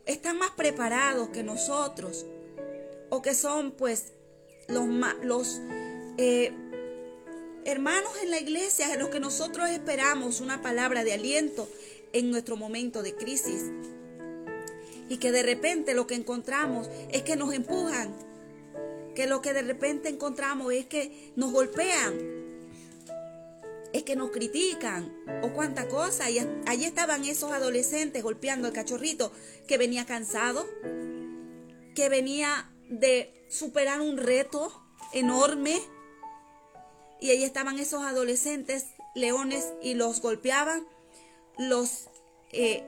están más preparados que nosotros, o que son pues los, los eh, hermanos en la iglesia en los que nosotros esperamos una palabra de aliento en nuestro momento de crisis y que de repente lo que encontramos es que nos empujan, que lo que de repente encontramos es que nos golpean, es que nos critican o cuánta cosa. Y allí estaban esos adolescentes golpeando al cachorrito que venía cansado, que venía de superar un reto enorme. Y allí estaban esos adolescentes leones y los golpeaban, los, eh,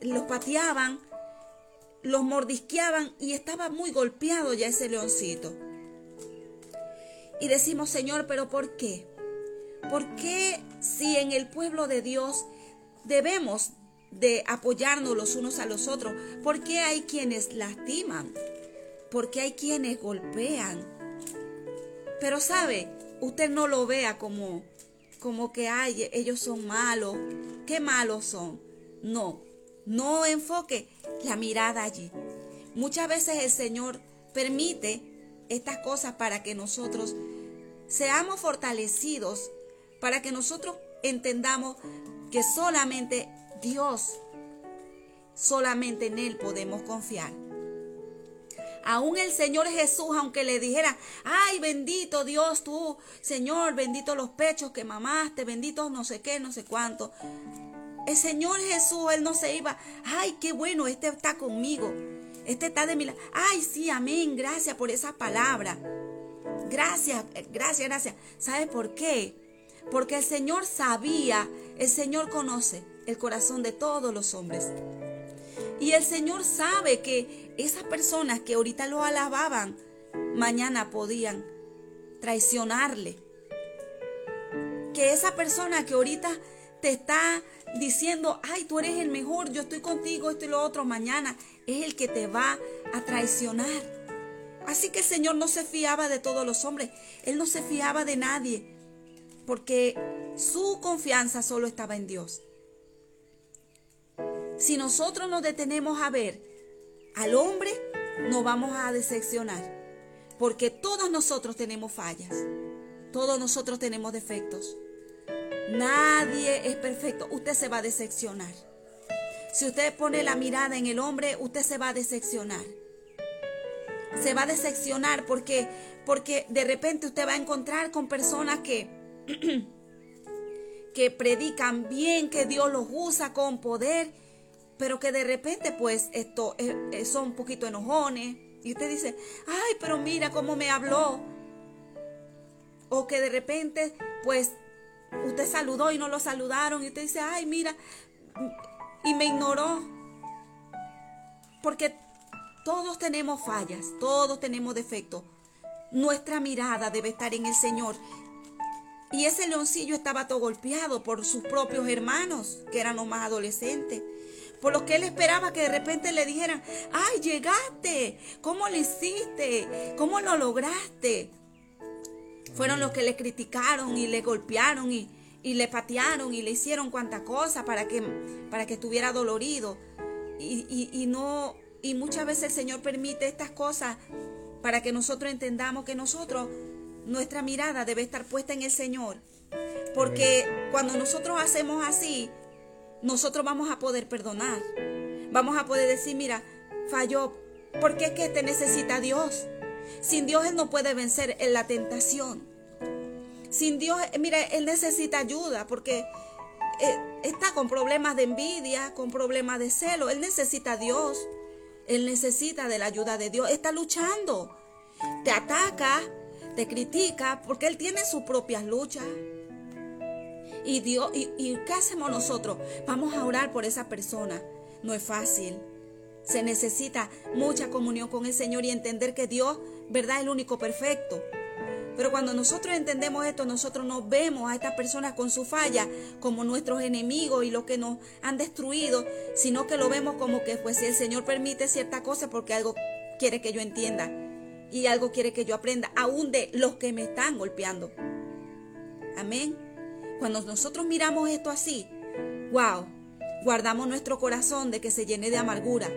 los pateaban, los mordisqueaban y estaba muy golpeado ya ese leoncito. Y decimos, Señor, pero ¿por qué? ¿Por qué si en el pueblo de Dios debemos de apoyarnos los unos a los otros? ¿Por qué hay quienes lastiman? ¿Por qué hay quienes golpean? Pero sabe, usted no lo vea como como que ay, ellos son malos. ¿Qué malos son? No, no enfoque la mirada allí. Muchas veces el Señor permite estas cosas para que nosotros seamos fortalecidos, para que nosotros entendamos que solamente Dios, solamente en Él podemos confiar. Aún el Señor Jesús, aunque le dijera, ay, bendito Dios tú, Señor, bendito los pechos que mamaste, bendito no sé qué, no sé cuánto. El Señor Jesús, Él no se iba. Ay, qué bueno, este está conmigo. Este está de mi lado. Ay, sí, amén. Gracias por esa palabra. Gracias, gracias, gracias. ¿Sabe por qué? Porque el Señor sabía, el Señor conoce el corazón de todos los hombres. Y el Señor sabe que esas personas que ahorita lo alababan, mañana podían traicionarle. Que esa persona que ahorita te está diciendo, ay, tú eres el mejor, yo estoy contigo, esto y lo otro, mañana es el que te va a traicionar. Así que el Señor no se fiaba de todos los hombres, Él no se fiaba de nadie, porque su confianza solo estaba en Dios. Si nosotros nos detenemos a ver al hombre, nos vamos a decepcionar. Porque todos nosotros tenemos fallas. Todos nosotros tenemos defectos. Nadie es perfecto. Usted se va a decepcionar. Si usted pone la mirada en el hombre, usted se va a decepcionar. Se va a decepcionar porque, porque de repente usted va a encontrar con personas que, que predican bien, que Dios los usa con poder, pero que de repente pues esto, eh, eh, son un poquito enojones. Y usted dice, ay, pero mira cómo me habló. O que de repente pues usted saludó y no lo saludaron. Y usted dice, ay, mira, y me ignoró. Porque todos tenemos fallas, todos tenemos defectos. Nuestra mirada debe estar en el Señor. Y ese leoncillo estaba todo golpeado por sus propios hermanos, que eran los más adolescentes. Por lo que él esperaba que de repente le dijeran, ay, llegaste, ¿cómo lo hiciste? ¿Cómo lo lograste? Fueron los que le criticaron y le golpearon y, y le patearon y le hicieron cuanta cosa para que, para que estuviera dolorido. Y, y, no, y muchas veces el Señor permite estas cosas para que nosotros entendamos que nosotros, nuestra mirada debe estar puesta en el Señor. Porque cuando nosotros hacemos así, nosotros vamos a poder perdonar. Vamos a poder decir, mira, falló, porque es que te necesita Dios. Sin Dios Él no puede vencer en la tentación. Sin Dios, mira, Él necesita ayuda porque eh, está con problemas de envidia, con problemas de celo. Él necesita a Dios. Él necesita de la ayuda de Dios. Está luchando. Te ataca, te critica, porque Él tiene sus propias luchas. Y Dios, y, y ¿qué hacemos nosotros? Vamos a orar por esa persona. No es fácil. Se necesita mucha comunión con el Señor y entender que Dios, ¿verdad?, es el único perfecto. Pero cuando nosotros entendemos esto, nosotros no vemos a estas personas con su falla como nuestros enemigos y lo que nos han destruido, sino que lo vemos como que pues si el Señor permite cierta cosa porque algo quiere que yo entienda y algo quiere que yo aprenda, aún de los que me están golpeando. Amén. Cuando nosotros miramos esto así, wow, guardamos nuestro corazón de que se llene de amargura.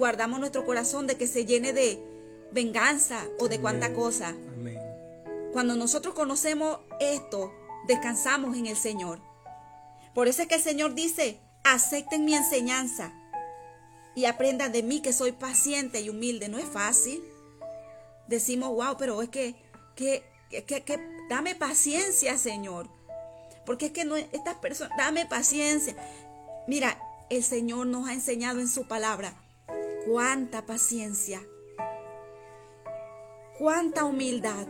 Guardamos nuestro corazón de que se llene de venganza o de cuánta cosa. Cuando nosotros conocemos esto, descansamos en el Señor. Por eso es que el Señor dice, acepten mi enseñanza y aprendan de mí que soy paciente y humilde. No es fácil. Decimos, wow, pero es que, que, que, que dame paciencia, Señor. Porque es que no, estas personas, dame paciencia. Mira, el Señor nos ha enseñado en su palabra cuánta paciencia, cuánta humildad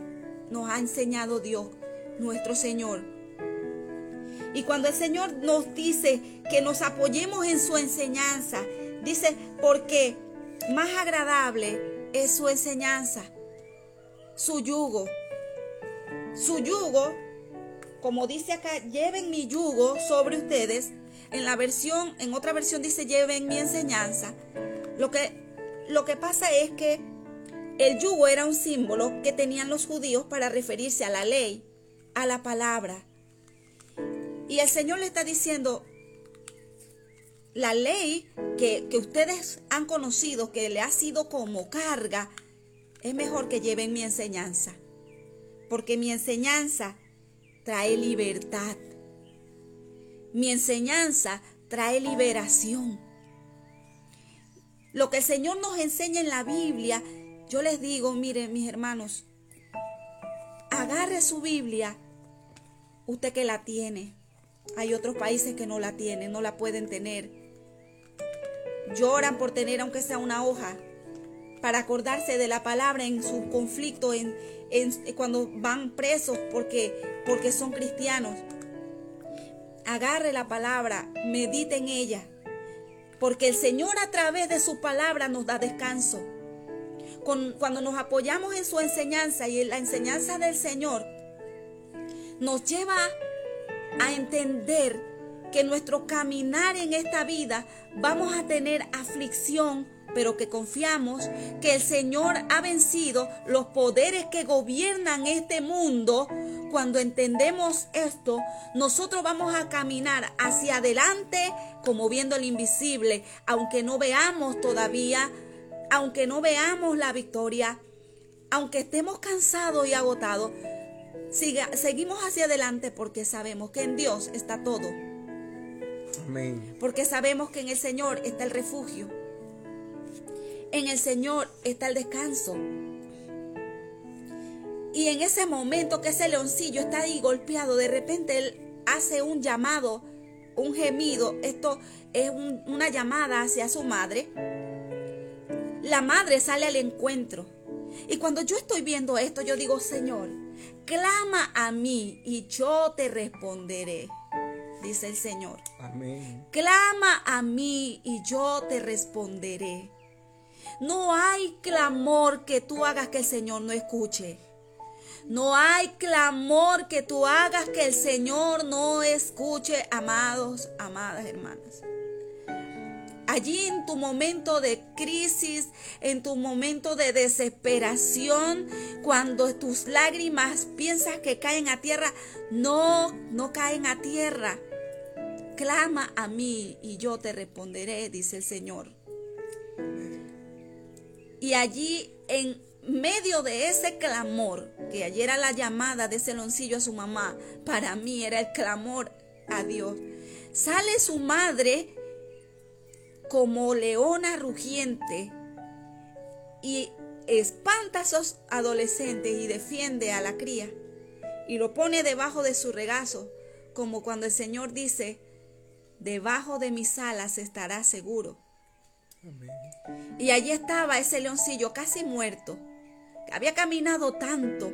nos ha enseñado Dios, nuestro Señor. Y cuando el Señor nos dice que nos apoyemos en su enseñanza, dice, porque más agradable es su enseñanza, su yugo. Su yugo, como dice acá, lleven mi yugo sobre ustedes. En la versión, en otra versión dice, lleven mi enseñanza. Lo que, lo que pasa es que el yugo era un símbolo que tenían los judíos para referirse a la ley, a la palabra. Y el Señor le está diciendo, la ley que, que, ustedes han conocido, que le ha sido como carga, es mejor que lleven mi enseñanza. Porque mi enseñanza trae libertad. Mi enseñanza trae liberación. Lo que el Señor nos enseña en la Biblia yo les digo, miren mis hermanos, agarre su Biblia, usted que la tiene. Hay otros países que no la tienen, no la pueden tener. Lloran por tener aunque sea una hoja, para acordarse de la palabra en su conflicto, en, cuando van presos porque, porque son cristianos. Agarre la palabra, medite en ella, porque el Señor a través de su palabra nos da descanso. Cuando nos apoyamos en su enseñanza y en la enseñanza del Señor, nos lleva a entender que nuestro caminar en esta vida vamos a tener aflicción, pero que confiamos que el Señor ha vencido los poderes que gobiernan este mundo. Cuando entendemos esto, nosotros vamos a caminar hacia adelante como viendo el invisible, aunque no veamos todavía aunque no veamos la victoria, aunque estemos cansados y agotados, seguimos hacia adelante porque sabemos que en Dios está todo. Amén. Porque sabemos que en el Señor está el refugio. En el Señor está el descanso. Y en ese momento que ese leoncillo está ahí golpeado, de repente él hace un llamado, un gemido. Esto es una llamada hacia su madre. La madre sale al encuentro. Y cuando yo estoy viendo esto, yo digo, Señor, clama a mí y yo te responderé, dice el Señor. Amén. Clama a mí y yo te responderé. No hay clamor que tú hagas que el Señor no escuche. No hay clamor que tú hagas que el Señor no escuche, amados, amadas hermanas. Allí en tu momento de crisis, en tu momento de desesperación, cuando tus lágrimas piensas que caen a tierra, no, no caen a tierra. Clama a mí y yo te responderé, dice el Señor. Y allí en medio de ese clamor, que ayer era la llamada de ese loncillo a su mamá, para mí era el clamor a Dios. Sale su madre como leona rugiente y espanta a esos adolescentes y defiende a la cría y lo pone debajo de su regazo, como cuando el Señor dice, debajo de mis alas estará seguro. Y allí estaba ese leoncillo casi muerto, había caminado tanto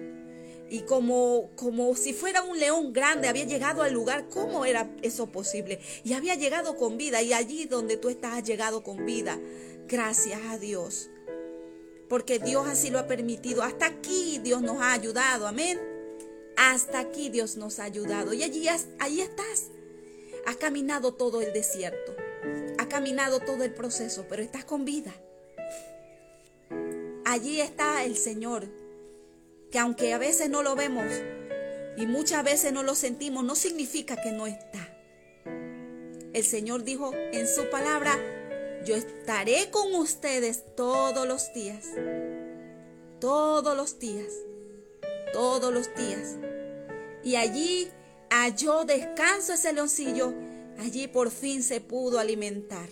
y como, como si fuera un león grande había llegado al lugar, ¿cómo era eso posible? Y había llegado con vida y allí donde tú estás has llegado con vida. Gracias a Dios. Porque Dios así lo ha permitido. Hasta aquí Dios nos ha ayudado. Amén. Hasta aquí Dios nos ha ayudado. Y allí, ahí estás. Has caminado todo el desierto. Caminado todo el proceso, pero estás con vida. Allí está el Señor, que aunque a veces no lo vemos y muchas veces no lo sentimos, no significa que no está. El Señor dijo en su palabra, yo estaré con ustedes todos los días, todos los días, todos los días. Y allí halló descanso ese leoncillo, allí por fin se pudo alimentar.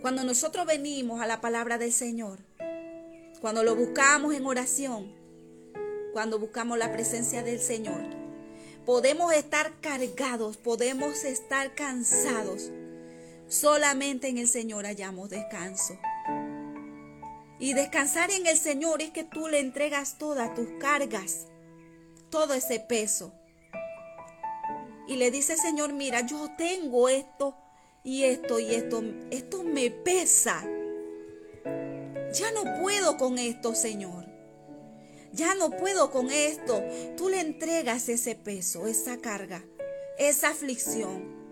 Cuando nosotros venimos a la palabra del Señor, cuando lo buscamos en oración, cuando buscamos la presencia del Señor, podemos estar cargados, podemos estar cansados. Solamente en el Señor hallamos descanso. Y descansar en el Señor es que tú le entregas todas tus cargas, todo ese peso. Y le dice, Señor, mira, yo tengo esto y esto y esto, esto me pesa. Ya no puedo con esto, Señor. Ya no puedo con esto. Tú le entregas ese peso, esa carga, esa aflicción.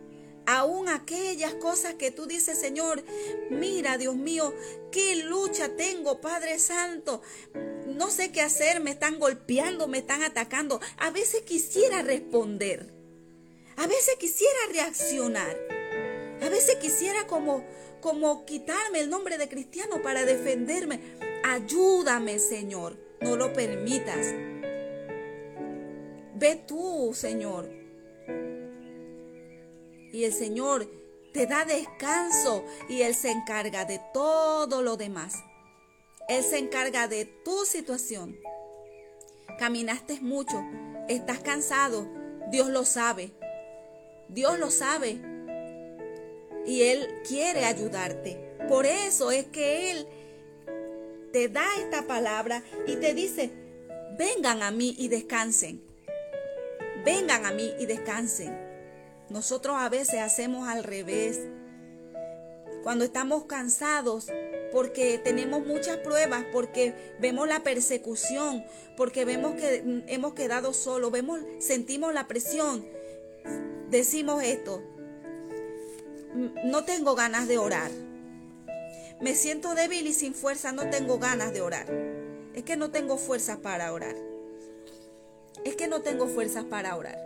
Aún aquellas cosas que tú dices, Señor, mira, Dios mío, qué lucha tengo, Padre Santo. No sé qué hacer, me están golpeando, me están atacando. A veces quisiera responder. A veces quisiera reaccionar. A veces quisiera como, como quitarme el nombre de cristiano para defenderme. Ayúdame, Señor. No lo permitas. Ve tú, Señor. Y el Señor te da descanso y Él se encarga de todo lo demás. Él se encarga de tu situación. Caminaste mucho, estás cansado, Dios lo sabe. Dios lo sabe y Él quiere ayudarte. Por eso es que Él te da esta palabra y te dice, vengan a mí y descansen. Vengan a mí y descansen. Nosotros a veces hacemos al revés. Cuando estamos cansados, porque tenemos muchas pruebas, porque vemos la persecución, porque vemos que hemos quedado solos, vemos, sentimos la presión, decimos esto, no tengo ganas de orar. Me siento débil y sin fuerza, no tengo ganas de orar. Es que no tengo fuerzas para orar. Es que no tengo fuerzas para orar.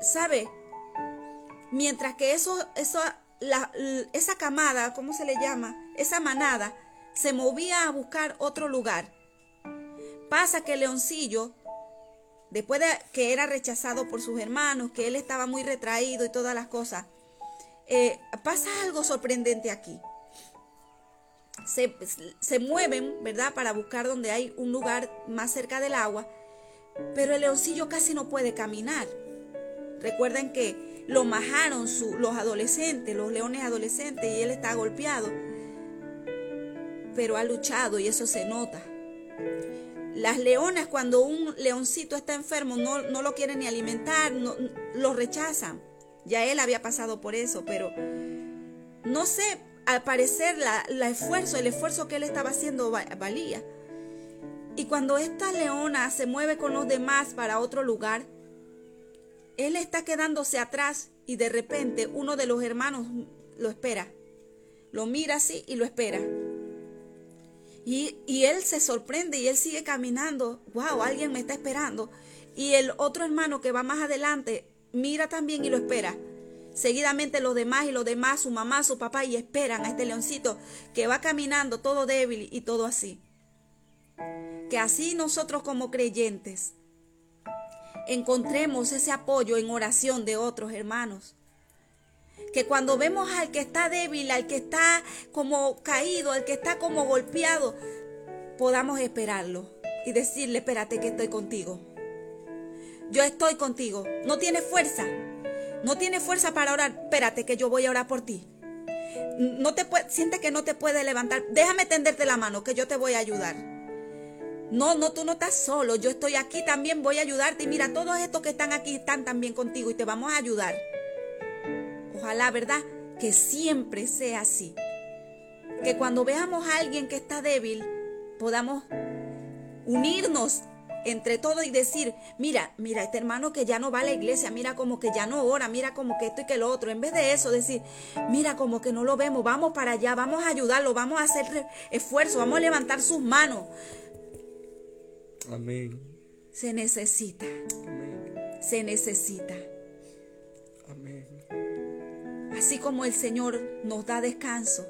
¿Sabe? Mientras que eso, eso la, esa camada, ¿cómo se le llama? Esa manada se movía a buscar otro lugar. Pasa que leoncillo, después de que era rechazado por sus hermanos, que él estaba muy retraído y todas las cosas, eh, pasa algo sorprendente aquí. Se, se, mueven, ¿verdad? Para buscar donde hay un lugar más cerca del agua, pero el leoncillo casi no puede caminar. Recuerden que lo majaron los adolescentes, los leones adolescentes, y él está golpeado, pero ha luchado y eso se nota. Las leonas, cuando un leoncito está enfermo, no, no lo quieren ni alimentar, lo rechazan. Ya él había pasado por eso, pero no sé, al parecer la, esfuerzo, el esfuerzo que él estaba haciendo valía. Y cuando esta leona se mueve con los demás para otro lugar, él está quedándose atrás y de repente uno de los hermanos lo espera. Lo mira así y lo espera. Y, él se sorprende y él sigue caminando. Wow, alguien me está esperando. Y el otro hermano que va más adelante mira también y lo espera. Seguidamente los demás y los demás, su mamá, su papá, y esperan a este leoncito que va caminando todo débil y todo así. Que así nosotros como creyentes encontremos ese apoyo en oración de otros hermanos. Que cuando vemos al que está débil, al que está como caído, al que está como golpeado, podamos esperarlo y decirle, espérate que estoy contigo. Yo estoy contigo. No tienes fuerza. No tienes fuerza para orar. Espérate que yo voy a orar por ti. No te sientes que no te puedes levantar. Déjame tenderte la mano que yo te voy a ayudar. No, no, tú no estás solo. Yo estoy aquí también, voy a ayudarte. Y mira, todos estos que están aquí están también contigo y te vamos a ayudar. Ojalá, ¿verdad? Que siempre sea así. Que cuando veamos a alguien que está débil, podamos unirnos entre todos y decir, mira, mira, este hermano que ya no va a la iglesia, mira como que ya no ora, mira como que esto y que lo otro. En vez de eso, decir, mira como que no lo vemos, vamos para allá, vamos a ayudarlo, vamos a hacer esfuerzo, vamos a levantar sus manos. Amén. Se necesita. Se necesita. Así como el Señor nos da descanso,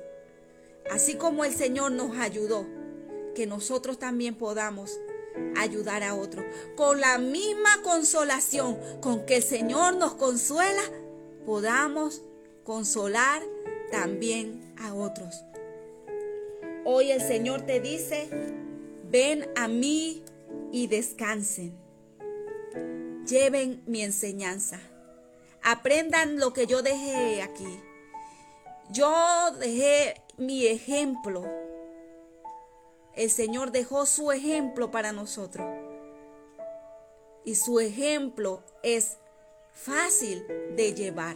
así como el Señor nos ayudó, que nosotros también podamos ayudar a otros. Con la misma consolación con que el Señor nos consuela, podamos consolar también a otros. Hoy el Señor te dice, ven a mí y descansen. Lleven mi enseñanza. Aprendan lo que yo dejé aquí. Yo dejé mi ejemplo. El Señor dejó su ejemplo para nosotros. Y su ejemplo es fácil de llevar.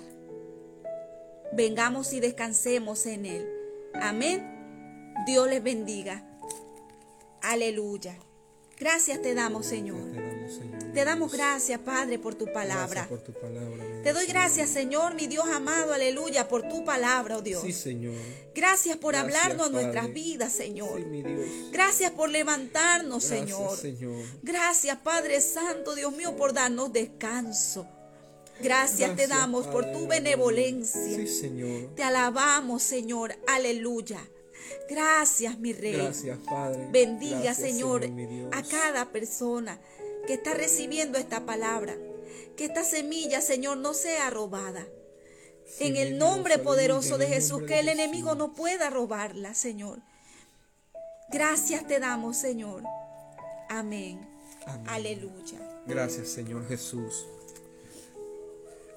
Vengamos y descansemos en Él. Amén. Dios les bendiga. Aleluya. Gracias te damos, Señor. Te damos, gracias, Padre, por tu palabra. te doy gracias, Señor, mi Dios amado, aleluya, por tu palabra, oh Dios. Sí, Señor. Gracias por hablarnos a nuestras vidas, Señor. Gracias por levantarnos, Señor. Gracias, Padre Santo, Dios mío, por darnos descanso. Gracias, te damos por tu benevolencia. Sí, Señor. Te alabamos, Señor. Aleluya. Gracias, mi rey. Gracias, Padre. Bendiga, Señor, a cada persona que está recibiendo esta palabra. Que esta semilla, Señor, no sea robada. en el nombre poderoso de Jesús, que el enemigo no pueda robarla, Señor. Gracias te damos, Señor. Amén. Aleluya. Gracias, Señor Jesús.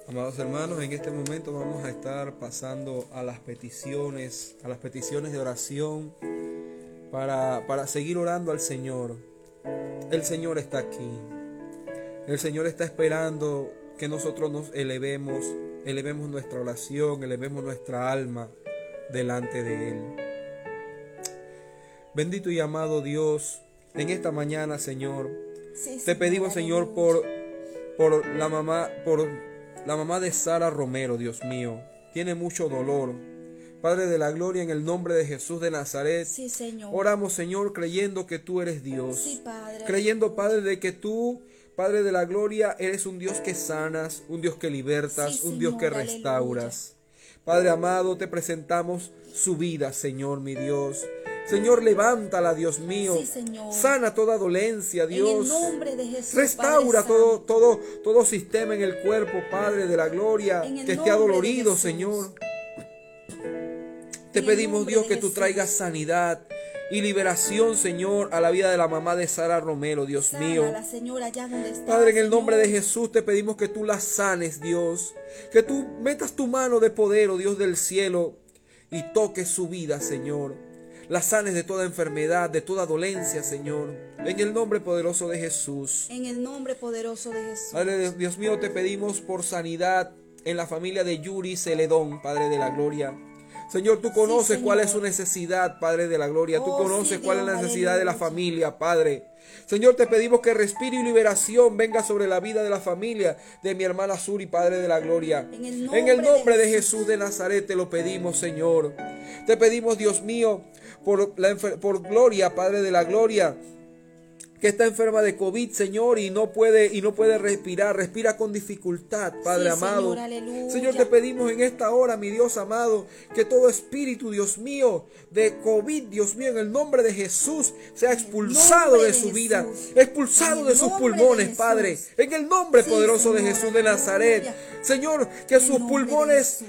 Amados hermanos, en este momento vamos a estar pasando a las peticiones, a las peticiones de oración para, para seguir orando al Señor. El Señor está aquí. El Señor está esperando que nosotros nos elevemos, elevemos nuestra oración, elevemos nuestra alma delante de Él. Bendito y amado Dios, en esta mañana, Señor, te pedimos, Señor, por, por la mamá, por la mamá de Sara Romero, Dios mío, tiene mucho dolor. Padre de la gloria, en el nombre de Jesús de Nazaret. Sí, Señor. Oramos, Señor, creyendo que tú eres Dios. Sí, Padre. Creyendo, Padre, de que tú, Padre de la gloria, eres un Dios que sanas, un Dios que libertas, un Dios que restauras. Padre amado, te presentamos su vida, Señor, mi Dios. Señor, levántala, Dios mío. Sí, Señor. Sana toda dolencia, Dios. En el nombre de Jesús. Restaura Padre todo, Santo. todo, todo sistema en el cuerpo, Padre de la gloria, que esté adolorido. Señor. Te pedimos, Dios, que tú traigas sanidad y liberación, Señor, a la vida de la mamá de Sara Romero, Dios Sana mío. la señora allá donde está. Padre, en el nombre de. Jesús te pedimos que tú la sanes, Dios. Que tú metas tu mano de poder, oh Dios del cielo, y toques su vida, Señor. La sanes de toda enfermedad, de toda dolencia, Señor. En el nombre poderoso de Jesús. En el nombre poderoso de Jesús. Padre Dios- mío, te pedimos por sanidad en la familia de Yuri Celedón, Padre de la Gloria. Señor, tú conoces cuál es su necesidad, Padre de la Gloria. Tú Oh, conoces sí, cuál es la necesidad de la familia, Padre. Señor, te pedimos que respiro y liberación venga sobre la vida de la familia de mi hermana Suri, Padre de la Gloria. En el En el nombre de. Jesús de Nazaret te lo pedimos, Señor. Te pedimos, Dios mío, por, la, por Gloria, Padre de la Gloria que está enferma de COVID, Señor, y no puede y no puede respirar, respira con dificultad, Padre Sí, amado. Señor, te pedimos en esta hora, mi Dios amado, que todo espíritu, Dios mío, de COVID, Dios mío, en el nombre de Jesús, sea expulsado de de su vida, expulsado de sus de pulmones. Padre, en el nombre Sí, poderoso de Jesús de Nazaret. Señor, que sus pulmones.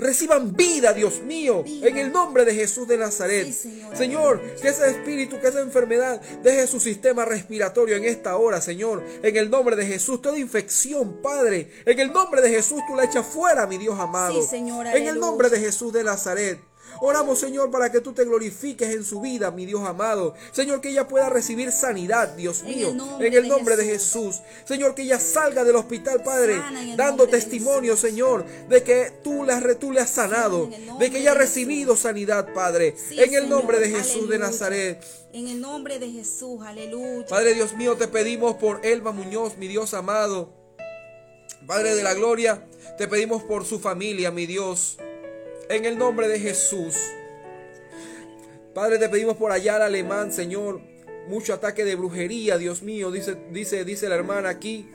Reciban vida, Dios mío, en el nombre de Jesús de Nazaret. Señor. Que ese espíritu, que esa enfermedad deje su sistema respiratorio en esta hora, Señor. En el nombre de Jesús, toda infección, Padre. En el nombre de Jesús, tú la echas fuera, mi Dios amado. En el nombre de Jesús de Nazaret. Oramos, Señor, para que tú te glorifiques en su vida, mi Dios amado. Señor, que ella pueda recibir sanidad, Dios mío. En el nombre de Jesús. Señor, que ella salga del hospital, Padre, dando testimonio. Señor, de que tú re- tú le has sanado, de que ella ha recibido sanidad, Padre. En el nombre de Jesús de. Nazaret. En el nombre de Jesús, aleluya. Padre Dios mío, te pedimos por Elba Muñoz, mi Dios amado. Padre de la gloria, te pedimos por su familia, mi Dios. En el nombre de Jesús. Padre, te pedimos por Ayala Alemán, Señor. Mucho ataque de brujería, Dios mío, dice, dice, dice la hermana aquí.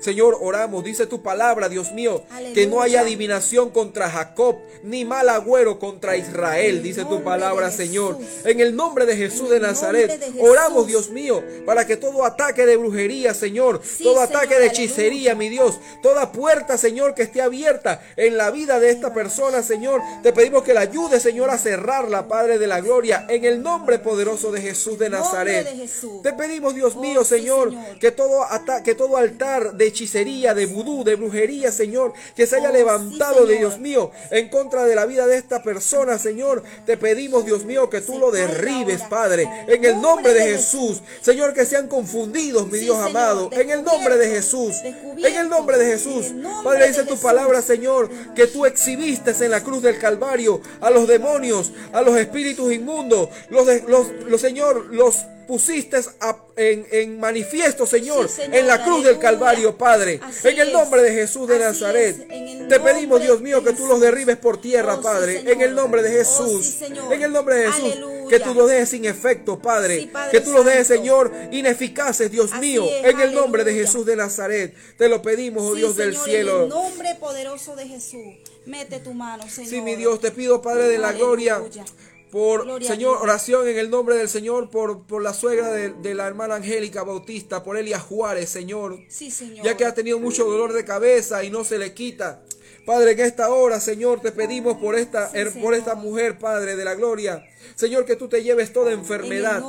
Señor, oramos, dice tu palabra, Dios mío, que no haya adivinación contra Jacob, ni mal agüero contra Israel, el dice tu palabra, Señor. En el nombre de Jesús de Nazaret, nombre de Jesús. oramos, Dios mío, para que todo ataque de brujería, Señor, Sí, todo Señor, ataque de hechicería, mi Dios, toda puerta, Señor, que esté abierta en la vida de esta persona, Señor, te pedimos que la ayude, Señor, a cerrarla, Padre de la gloria, en el nombre poderoso de Jesús de Nazaret. de Jesús. Te pedimos, Dios Oh, mío, sí, Señor, que todo que todo altar de hechicería, de vudú, de brujería, Señor, que se haya Oh, sí, levantado de Señor. Dios mío en contra de la vida de esta persona, Señor, te pedimos, Dios mío, que tú lo derribes. Padre, En el nombre de Jesús. Señor, que sean confundidos, mi Sí, Dios amado, en el nombre de Jesús. En el nombre de Jesús. Padre, dice tu palabra, Señor, que tú exhibiste en la cruz del Calvario a los demonios, a los espíritus inmundos, los, de- los, los Señor, los pusiste a- en, en manifiesto, Señor, Sí, Señor, en la cruz del. Calvario, Padre. Así en el nombre de Jesús de Así Nazaret. Te pedimos, Dios mío, que tú los derribes por tierra, Oh, Padre. En el nombre de Oh, Jesús. sí, en el nombre de Jesús. Aleluya. Que tú los dejes sin efecto, Padre. Que tú los dejes. Señor, ineficaces, Dios Así mío. es, en el nombre de. Jesús de Nazaret. Te lo pedimos, oh Dios del cielo. En el nombre poderoso de Jesús. Mete tu mano, Señor. Sí, mi Dios, te pido, Padre de la gloria, por, Gloria Señor, oración en el nombre del Señor, por, por la suegra de, de la hermana Angélica Bautista, por Elia Juárez, Señor. Sí, Señor. Ya que ha tenido mucho dolor de cabeza y no se le quita. Padre, en esta hora, Señor, te pedimos por esta, Sí, por esta mujer, Padre de la gloria. Señor, que tú te lleves toda enfermedad.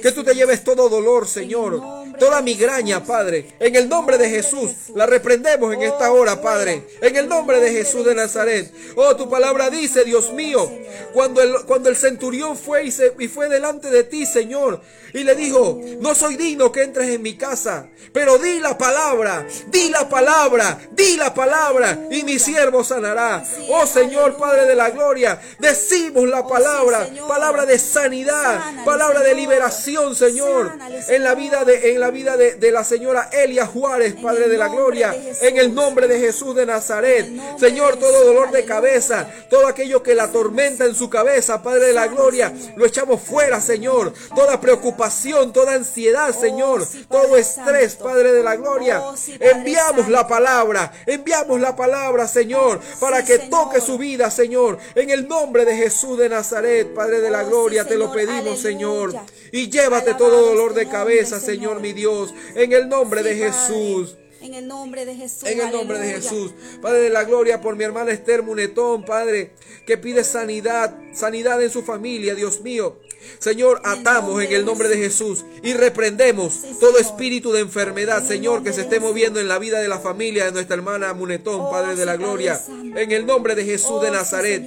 Que tú te lleves todo dolor, Señor. Toda migraña. Padre. En el nombre de Jesús. La reprendemos en esta Oh, hora. Padre. En el nombre de Jesús de Nazaret. Oh, tu palabra dice, Dios mío, cuando el, cuando el centurión fue y, se, y fue delante de ti, Señor, y le dijo, no soy digno que entres en mi casa, pero di la palabra, di la palabra, di la palabra, y mi siervo sanará. Oh, Señor. Padre de la gloria, decimos la Oh, palabra, Señor. palabra de sanidad, palabra de Señor. liberación, Señor, en la Señor. vida de, en la vida de, de la señora Elia Juárez, Padre de la gloria, en el nombre de Jesús de Nazaret. Señor, todo dolor de cabeza, todo aquello que la atormenta en su cabeza, Padre de la gloria, Señor. lo echamos fuera, Señor. Toda preocupación, toda ansiedad, Señor, Oh, Padre todo estrés. Padre de la gloria. Oh, enviamos la palabra, enviamos la palabra, Sí, Señor, para que toque su vida, Señor. En el nombre de Jesús de Nazaret, Padre de la gloria, te lo pedimos, Señor. Y llévate todo dolor de cabeza, Señor, mi Dios. En el nombre de Jesús. En el nombre de Jesús. En el nombre de Jesús. Padre de la gloria, por mi hermana Esther Munetón, Padre, que pide sanidad, sanidad en su familia, Dios mío. Señor, atamos en el nombre de Jesús y reprendemos todo espíritu de enfermedad, Señor, que se esté moviendo en la vida de la familia de nuestra hermana Munetón, oh, Padre de la gloria. En el nombre de Jesús de oh, Nazaret.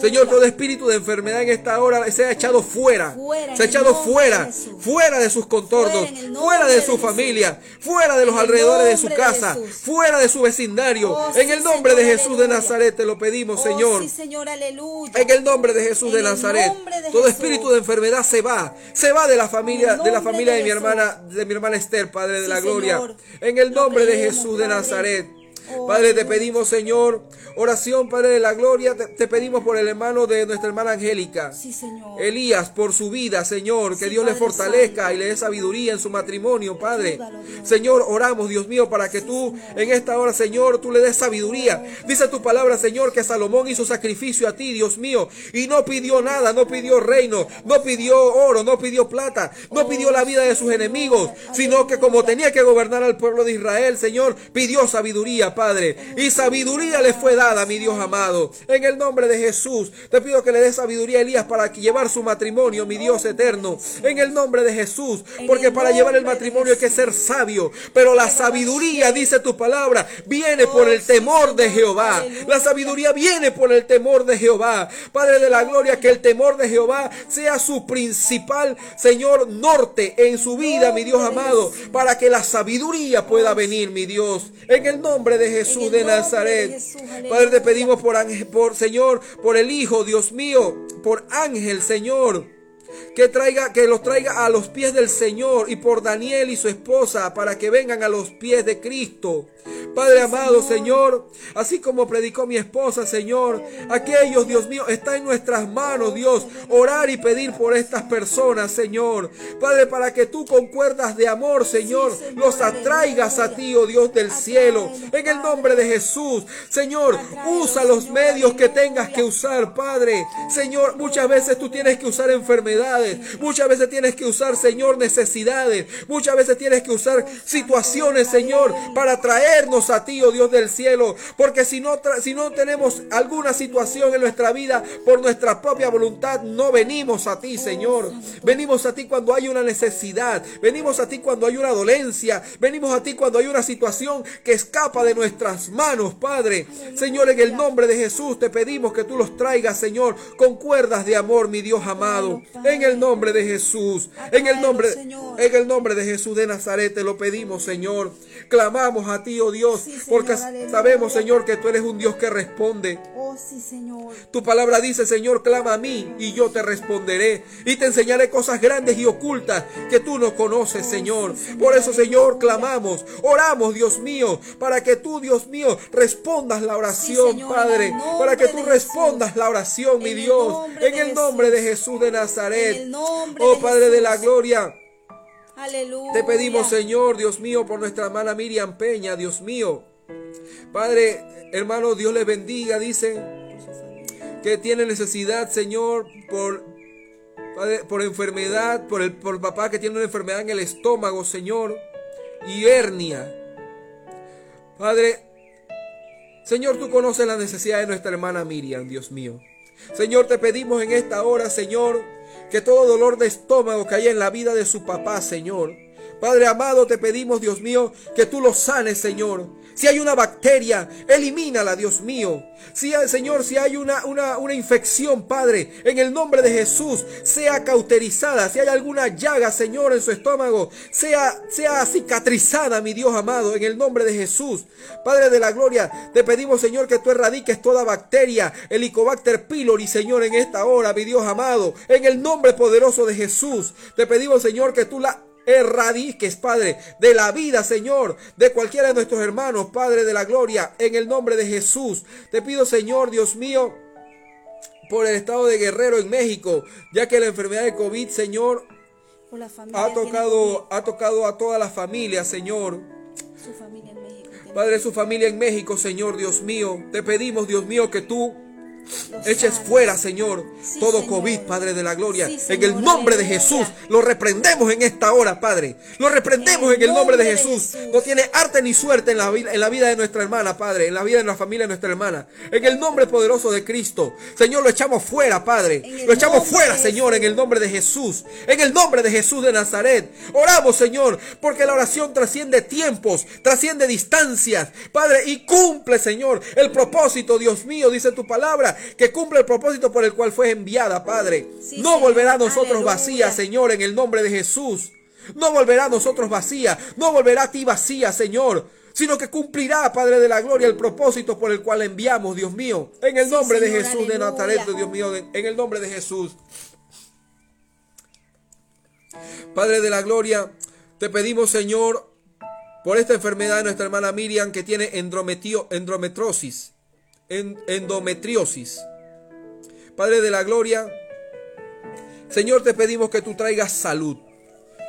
Señor, todo espíritu de enfermedad en esta hora se ha echado fuera. Se ha echado fuera, fuera de sus contornos, fuera de su familia, fuera de los alrededores de su casa, fuera de su vecindario. En el nombre de Jesús de Nazaret te lo pedimos, Señor. En el nombre de Jesús de Nazaret. Todo espíritu de enfermedad enfermedad se va, se va de la familia, de la familia de, mi hermana, de mi hermana Esther, Padre de la Gloria. En el nombre de Jesús de Nazaret. Padre, te pedimos, Señor, oración, Padre de la gloria, te, pedimos por el hermano de nuestra hermana Angélica. Sí, Señor. Elías, por su vida, Señor, que Dios le fortalezca y le dé sabiduría en su matrimonio, Padre. Señor, oramos, Dios mío, para que tú en esta hora, Señor, tú le des sabiduría. Dice tu palabra, Señor, que Salomón hizo sacrificio a ti, Dios mío, y no pidió nada, no pidió reino, no pidió oro, no pidió plata, no pidió la vida de sus enemigos, sino que como tenía que gobernar al pueblo de Israel, Señor, pidió sabiduría, Padre. Y sabiduría le fue dada, mi Dios amado. En el nombre de Jesús, te pido que le dé sabiduría a Elías para llevar su matrimonio, mi Dios eterno. En el nombre de Jesús, porque para llevar el matrimonio hay que ser sabio. Pero la sabiduría, dice tu palabra, viene por el temor de Jehová. La sabiduría viene por el temor de Jehová. Padre de la gloria, que el temor de Jehová sea su principal, Señor, norte en su vida, mi Dios amado, para que la sabiduría pueda venir, mi Dios. En el nombre de Jesús de Nazaret. Padre, te pedimos por, por Señor, por el Hijo, Dios mío, por Ángel, Señor que traiga, que los traiga a los pies del Señor y por Daniel y su esposa para que vengan a los pies de Cristo. Padre amado, Señor, así como predicó mi esposa, Señor, aquellos, Dios mío, está en nuestras manos, Dios, orar y pedir por estas personas, Señor. Padre, para que tú con cuerdas de amor, Señor, los atraigas a ti, oh Dios del cielo, en el nombre de Jesús. Señor, usa los medios que tengas que usar, Padre. Señor, muchas veces tú tienes que usar muchas veces tienes que usar, Señor, necesidades, muchas veces tienes que usar situaciones, Señor, para traernos a ti, oh Dios del cielo, porque si no, si no tenemos alguna situación en nuestra vida por nuestra propia voluntad, no venimos a ti, Señor. Venimos a ti cuando hay una necesidad, venimos a ti cuando hay una dolencia, venimos a ti cuando hay una situación que escapa de nuestras manos, Padre. Señor, en el nombre de Jesús te pedimos que tú los traigas, Señor, con cuerdas de amor, mi Dios amado. El nombre de Jesús, en el nombre, en el nombre de Jesús de Nazaret te lo pedimos, Señor. Clamamos a ti, oh Dios porque sabemos, Señor, que tú eres un Dios que responde. Oh, Señor. Tu palabra dice, Señor, clama a mí y yo te responderé y te enseñaré cosas grandes y ocultas que tú no conoces, oh, Señor. Por eso, Señor, clamamos, oramos, Dios mío, para que tú, Dios mío, respondas la oración, Padre, para que tú respondas la oración, mi Dios, en el nombre de Jesús de Nazaret. Oh, Padre de la gloria. Te pedimos, Señor, Dios mío, por nuestra hermana Miriam Peña, Dios mío. Padre, hermano, Dios les bendiga, dice que tiene necesidad, Señor, por, por enfermedad, por el, por papá que tiene una enfermedad en el estómago, Señor, y hernia. Padre, Señor, tú conoces la necesidad de nuestra hermana Miriam, Dios mío. Señor, te pedimos en esta hora, Señor, que todo dolor de estómago que haya en la vida de su papá, Señor. Padre amado, te pedimos, Dios mío, que tú lo sanes, Señor. Si hay una bacteria, elimínala, Dios mío. Si, Señor, si hay una, una, una, infección, Padre, en el nombre de Jesús, sea cauterizada. Si hay alguna llaga, Señor, en su estómago, sea, sea cicatrizada, mi Dios amado, en el nombre de Jesús. Padre de la gloria, te pedimos, Señor, que tú erradiques toda bacteria, el Helicobacter pylori, Señor, en esta hora, mi Dios amado. En el nombre poderoso de Jesús, te pedimos, Señor, que tú la erradiques, Padre, de la vida, Señor, de cualquiera de nuestros hermanos, Padre de la gloria, en el nombre de Jesús. Te pido, Señor, Dios mío, por el estado de Guerrero en México, ya que la enfermedad de COVID, Señor, ha tocado, ha tocado a toda la familia, Señor. Su familia en México. Padre, su familia en México, Señor Dios mío. Te pedimos, Dios mío, que tú Eches fuera, Señor, todo COVID, Padre de la gloria. en el nombre de Jesús, lo reprendemos en esta hora, Padre. Lo reprendemos en el nombre de Jesús. No tiene arte ni suerte en la, vida, en la vida de nuestra hermana, Padre. En la vida de la familia de nuestra hermana. En el nombre poderoso de Cristo. Señor, lo echamos fuera, Padre. Lo echamos fuera, Señor, en el nombre de Jesús. En el nombre de Jesús de Nazaret. Oramos, Señor, porque la oración trasciende tiempos, trasciende distancias, Padre, y cumple, Señor, el propósito, Dios mío, dice tu palabra que cumple el propósito por el cual fue enviada, Padre. no volverá a nosotros vacía, Señor, en el nombre de Jesús. No volverá a nosotros vacía, no volverá a ti vacía, Señor, sino que cumplirá, Padre de la Gloria, el propósito por el cual enviamos, Dios mío, en el nombre de Jesús de Nazaret, Dios mío, en el nombre de Jesús. Padre de la Gloria, te pedimos, Señor, por esta enfermedad de nuestra hermana Miriam que tiene endometriosis endometriosis. Padre de la gloria, Señor, te pedimos que tú traigas salud,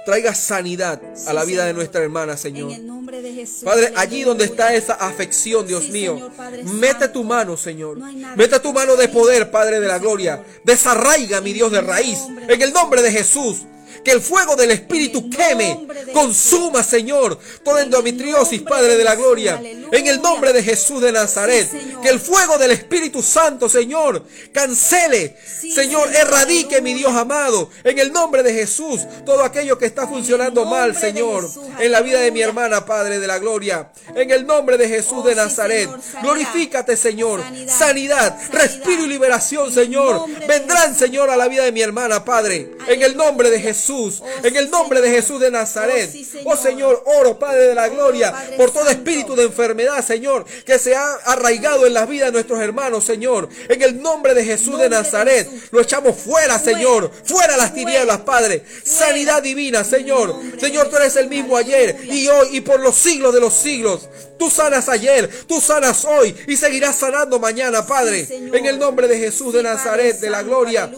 traigas sanidad a la vida de nuestra hermana, Señor. En el nombre de Jesús. Padre, allí donde está esa afección, Dios mío, mete tu mano, Señor. mete tu mano de poder, Padre de la gloria. Desarraiga, mi Dios, de raíz. En el nombre de Jesús. Que el fuego del Espíritu queme, consuma, Señor, toda endometriosis, Padre de la gloria. En el nombre de Jesús de Nazaret. Que el fuego del Espíritu Santo, Señor, cancele, Señor, erradique, mi Dios amado. En el nombre de Jesús, todo aquello que está funcionando mal, Señor, en la vida de mi hermana, Padre de la gloria. En el nombre de Jesús oh, de Nazaret. Glorifícate, Señor. Sanidad, respiro y liberación, Señor. Vendrán, Señor, a la vida de mi hermana, Padre. En el nombre de Jesús. Oh, en el nombre de Jesús de Nazaret. Oh, oh Señor, oro, Padre de la gloria, por todo espíritu de enfermedad, Señor, que se ha arraigado en la vida de nuestros hermanos, Señor. En el nombre de Jesús de Nazaret, lo echamos fuera, Señor. Fuera las tinieblas, Padre. Sanidad divina, Señor. Señor, tú eres el mismo ayer y hoy y por los siglos de los siglos. Tú sanas ayer, tú sanas hoy y seguirás sanando mañana, Padre. En el nombre de Jesús de Nazaret, de la gloria.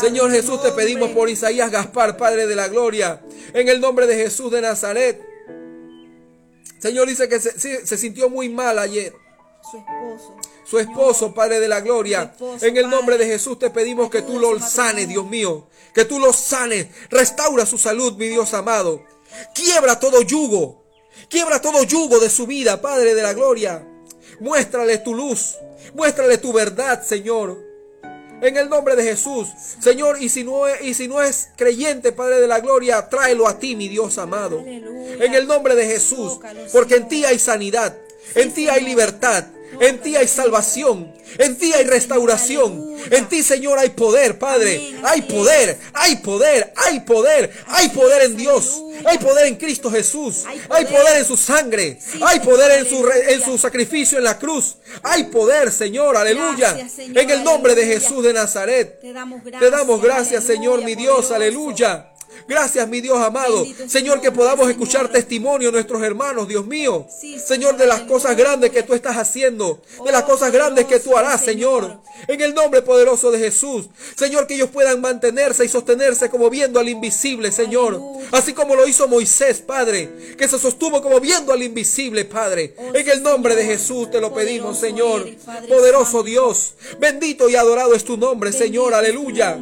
Señor Jesús, te pedimos por Isaías Gaspar, Padre de la Gloria, en el nombre de Jesús de Nazaret. Señor dice que se, sintió muy mal ayer. Su esposo. Su esposo, Padre de la Gloria. en el nombre de Jesús te pedimos que tú lo sanes, Dios mío. Que tú lo sanes. Restaura su salud, mi Dios amado. Quiebra todo yugo. Quiebra todo yugo de su vida, Padre de la Gloria. Muéstrale tu luz. Muéstrale tu verdad, Señor. En el nombre de Jesús. Señor, y si no es, y si no es creyente, Padre de la Gloria, tráelo a ti, mi Dios amado. En el nombre de Jesús. Porque en ti hay sanidad. En ti hay libertad. En ti hay salvación. En ti hay restauración. En ti, Señor, hay poder, Padre. Hay poder, hay poder, hay poder, hay poder en Dios. Hay poder en Cristo Jesús. Hay poder en su sangre. Hay poder en su, en su sacrificio en la cruz. Hay poder, Señor, aleluya. En el nombre de Jesús de Nazaret. Te damos gracias, Señor, mi Dios, aleluya. Gracias, mi Dios amado. Señor, que podamos escuchar testimonio de nuestros hermanos, Dios mío. Señor, de las cosas grandes que tú estás haciendo. De las cosas grandes que tú harás, Señor. En el nombre poderoso de Jesús. Señor, que ellos puedan mantenerse y sostenerse como viendo al invisible, Señor. Así como lo hizo Moisés, Padre. Que se sostuvo como viendo al invisible, Padre. En el nombre de Jesús te lo pedimos, Señor. Poderoso Dios. Bendito y adorado es tu nombre, Señor. Aleluya.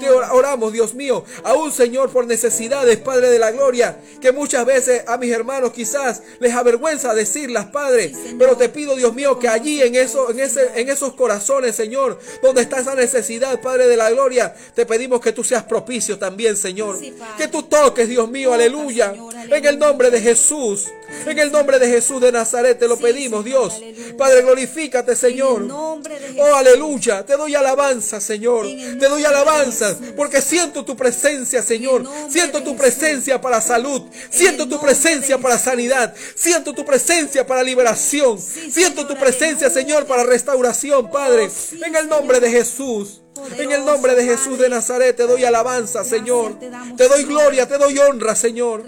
Te oramos, Dios mío. Aún, Señor, por necesidades, Padre de la Gloria, que muchas veces a mis hermanos quizás les avergüenza decirlas, Padre. Pero te pido, Dios mío, que allí en, eso, en, ese, en esos corazones, Señor, donde está esa necesidad, Padre de la Gloria, te pedimos que tú seas propicio también, Señor. que tú toques, Dios mío, aleluya. En el nombre de Jesús. En el nombre de Jesús de Nazaret te lo pedimos, Dios. Padre, glorifícate, Señor. Oh, aleluya. Te doy alabanza, Señor. Te doy alabanza porque siento tu presencia, Señor. Siento tu presencia para salud. Siento tu presencia para sanidad. Siento tu presencia para liberación. Siento tu presencia, Señor, para restauración, Padre. En el nombre de Jesús. En el nombre de Jesús de Nazaret te doy alabanza, Señor. Te doy gloria, te doy honra, Señor.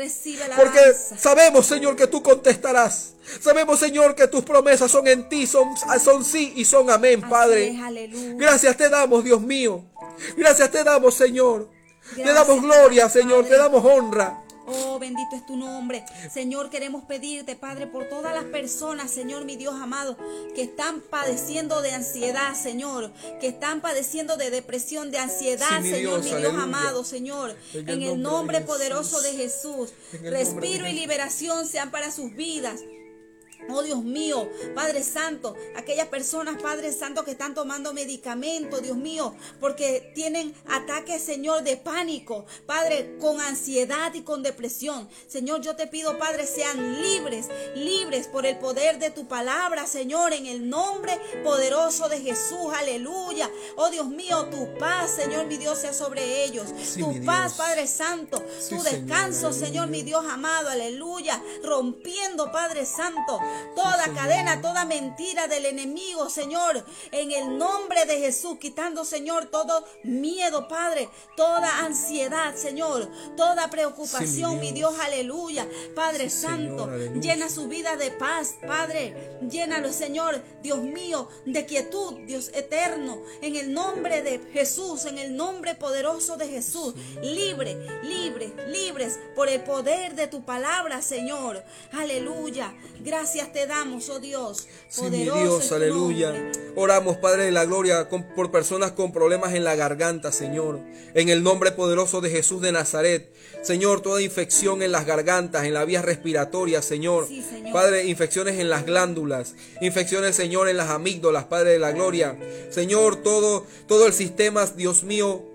Porque sabemos, Señor, que tú contestarás. Sabemos, Señor, que tus promesas son en ti, son, son sí y son amén, Padre. Gracias te damos, Dios mío. Gracias te damos, Señor. Te damos gloria, Señor. Te damos honra. Oh, bendito es tu nombre. Señor, queremos pedirte, Padre, por todas las personas, Señor, mi Dios amado, que están padeciendo de ansiedad, Señor, que están padeciendo de depresión, de ansiedad, Señor, mi Dios amado, Señor, en el nombre poderoso de Jesús. Respiro y liberación sean para sus vidas. Oh Dios mío, Padre Santo, aquellas personas, Padre Santo, que están tomando medicamentos, Dios mío, porque tienen ataques, Señor, de pánico, Padre, con ansiedad y con depresión. Señor, yo te pido, Padre, sean libres, libres por el poder de tu palabra, Señor, en el nombre poderoso de Jesús, aleluya. Oh Dios mío, tu paz, Señor, mi Dios, sea sobre ellos. tu paz, Padre Santo, tu descanso, Señor, mi Dios amado, aleluya. Rompiendo, Padre Santo, toda cadena, toda mentira del enemigo, Señor, en el nombre de Jesús, quitando, Señor, todo miedo, Padre, toda ansiedad, Señor, toda preocupación, mi, Dios. aleluya. Padre Santo, llena su vida de paz, Padre, llénalo, Señor, Dios mío, de quietud, Dios eterno, en el nombre de Jesús, en el nombre poderoso de Jesús, libre, libre, libres por el poder de tu palabra, Señor. Aleluya. Gracias te damos, oh Dios. Sí, mi Dios, aleluya. Oramos, Padre de la Gloria, por personas con problemas en la garganta, Señor. En el nombre poderoso de Jesús de Nazaret. Señor, toda infección en las gargantas, en la vía respiratoria, señor. Padre, infecciones en las glándulas, infecciones, Señor, en las amígdalas, Padre de la Gloria. Señor, todo, todo el sistema, Dios mío,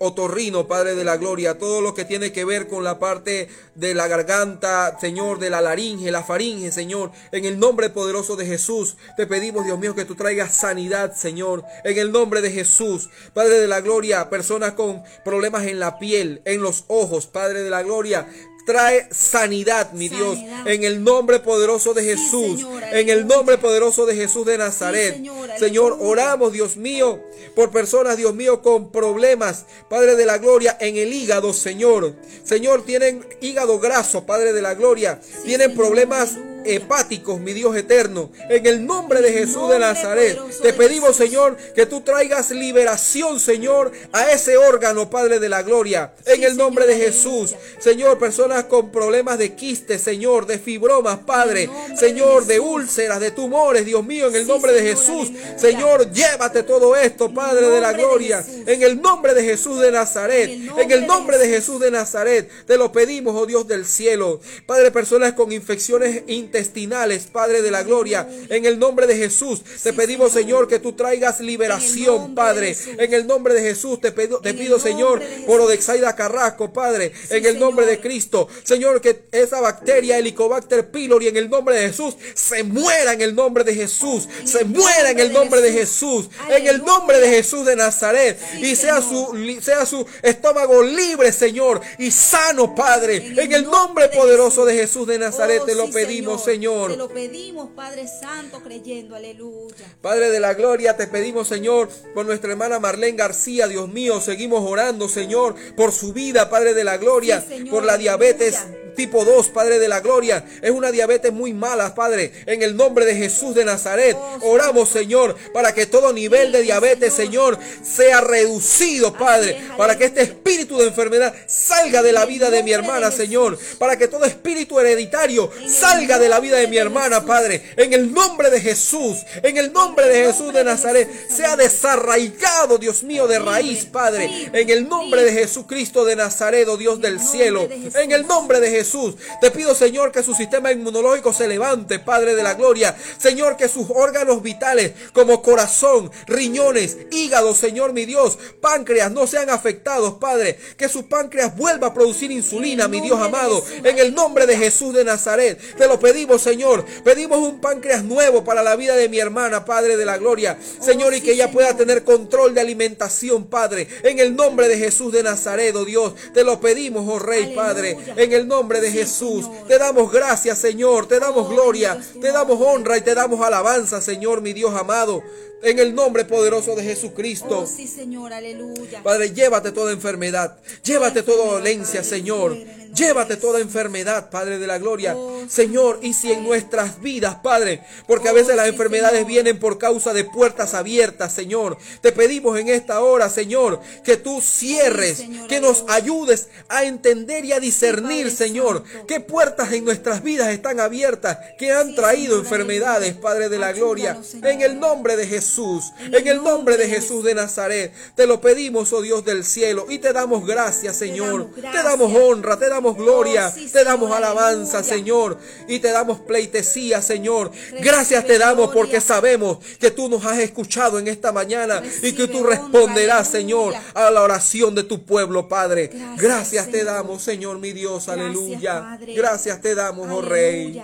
otorrino, Padre de la Gloria, todo lo que tiene que ver con la parte de la garganta, Señor, de la laringe, la faringe, Señor, en el nombre poderoso de Jesús, te pedimos, Dios mío, que tú traigas sanidad, Señor, en el nombre de Jesús, Padre de la Gloria, personas con problemas en la piel, en los ojos, Padre de la Gloria, trae sanidad, mi Dios, en el nombre poderoso de Jesús, en el nombre poderoso de Jesús de Nazaret. Señor, oramos, Dios mío, por personas, Dios mío, con problemas, Padre de la Gloria, en el hígado, Señor. Señor, tienen hígado graso, Padre de la Gloria, tienen problemas hepáticos, mi Dios eterno. En el nombre de Jesús de Nazaret, te pedimos, Señor, que tú traigas liberación, Señor, a ese órgano, Padre de la gloria. En el nombre de Jesús, Señor, personas con problemas de quistes, Señor, de fibromas, Padre, Señor, de úlceras, de tumores, Dios mío, en el nombre de Jesús, Señor, llévate todo esto, Padre de la gloria. En el nombre de Jesús de Nazaret, en el nombre de Jesús de Nazaret, te lo pedimos, oh Dios del cielo. Padre, personas con infecciones intestinales, Padre de la gloria. En el nombre de Jesús te pedimos, Señor, que tú traigas liberación, Padre. En el nombre de Jesús te pido, te pido Señor, por Odexaida Carrasco, Padre. En el nombre de Cristo, Señor, que esa bacteria, Helicobacter pylori, en el nombre de Jesús, se muera en el nombre de Jesús. Se muera en el nombre de Jesús. En el nombre de Jesús de Nazaret. Y sea su, sea su estómago libre, Señor, y sano, Padre. En el nombre poderoso de Jesús de Nazaret te lo pedimos, Señor. Te lo pedimos, Padre Santo, creyendo, aleluya. Padre de la gloria, te pedimos, Señor, por nuestra hermana Marlene García, Dios mío, seguimos orando, Señor, por su vida, Padre de la gloria, por la diabetes tipo 2, Padre de la gloria. Es una diabetes muy mala, Padre. En el nombre de Jesús de Nazaret, oh, oramos, Señor, para que todo nivel de diabetes, Señor, sea reducido, Padre. Para que este espíritu de enfermedad salga de la vida de mi hermana, Señor. Para que todo espíritu hereditario salga de la vida de mi hermana, Padre. En el nombre de Jesús, en el nombre de Jesús de Nazaret, sea desarraigado, Dios mío, de raíz, Padre. En el nombre de Jesucristo de Nazaret, oh Dios del cielo. En el nombre de Jesús. Jesús. Te pido, Señor, que su sistema inmunológico se levante, Padre de la Gloria. Señor, que sus órganos vitales, como corazón, riñones, hígado, Señor mi Dios, páncreas, no sean afectados, Padre. Que su páncreas vuelva a producir insulina, mi Dios amado. En el nombre de Jesús de Nazaret. Te lo pedimos, Señor. Pedimos un páncreas nuevo para la vida de mi hermana, Padre de la Gloria. Señor, y que ella pueda tener control de alimentación, Padre. En el nombre de Jesús de Nazaret, oh Dios. Te lo pedimos, oh Rey, Padre. En el nombre de Jesús. Te damos gracias, Señor. Te damos gloria. Te damos honra y te damos alabanza, Señor, mi Dios amado. En el nombre poderoso de Jesucristo. Oh, sí, Señor, aleluya. Padre, llévate toda enfermedad. Llévate toda dolencia, Señor. Llévate toda enfermedad, Padre de la Gloria. Señor, y si en nuestras vidas, Padre, porque a veces las enfermedades vienen por causa de puertas abiertas, Señor. Te pedimos en esta hora, Señor, que tú cierres, que nos ayudes a entender y a discernir, Señor, qué puertas en nuestras vidas están abiertas, que han traído enfermedades, Padre de la Gloria. En el nombre de Jesús, en el nombre de Jesús de Nazaret, te lo pedimos, oh Dios del cielo, y te damos gracias, Señor. Te damos honra, te damos gloria, oh, te damos alabanza, Señor, y te damos pleitesía, Señor. Gracias te damos porque sabemos que tú nos has escuchado en esta mañana y que tú responderás, Señor, a la oración de tu pueblo, Padre. Gracias te damos, Señor, mi Dios, aleluya. Gracias te damos, oh Rey.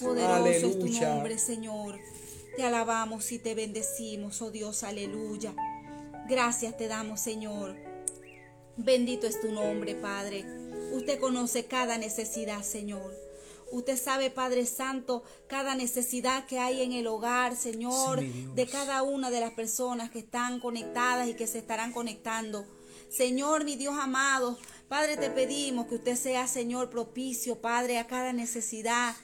Poderoso es tu nombre, Señor. Te alabamos y te bendecimos, oh Dios, aleluya. Gracias te damos, Señor. Bendito es tu nombre, Padre. Usted conoce cada necesidad, Señor. Usted sabe, Padre Santo, cada necesidad que hay en el hogar, Señor, de cada una de las personas que están conectadas y que se estarán conectando. Señor, mi Dios amado, Padre, te pedimos que usted sea, Señor, propicio, Padre, a cada necesidad.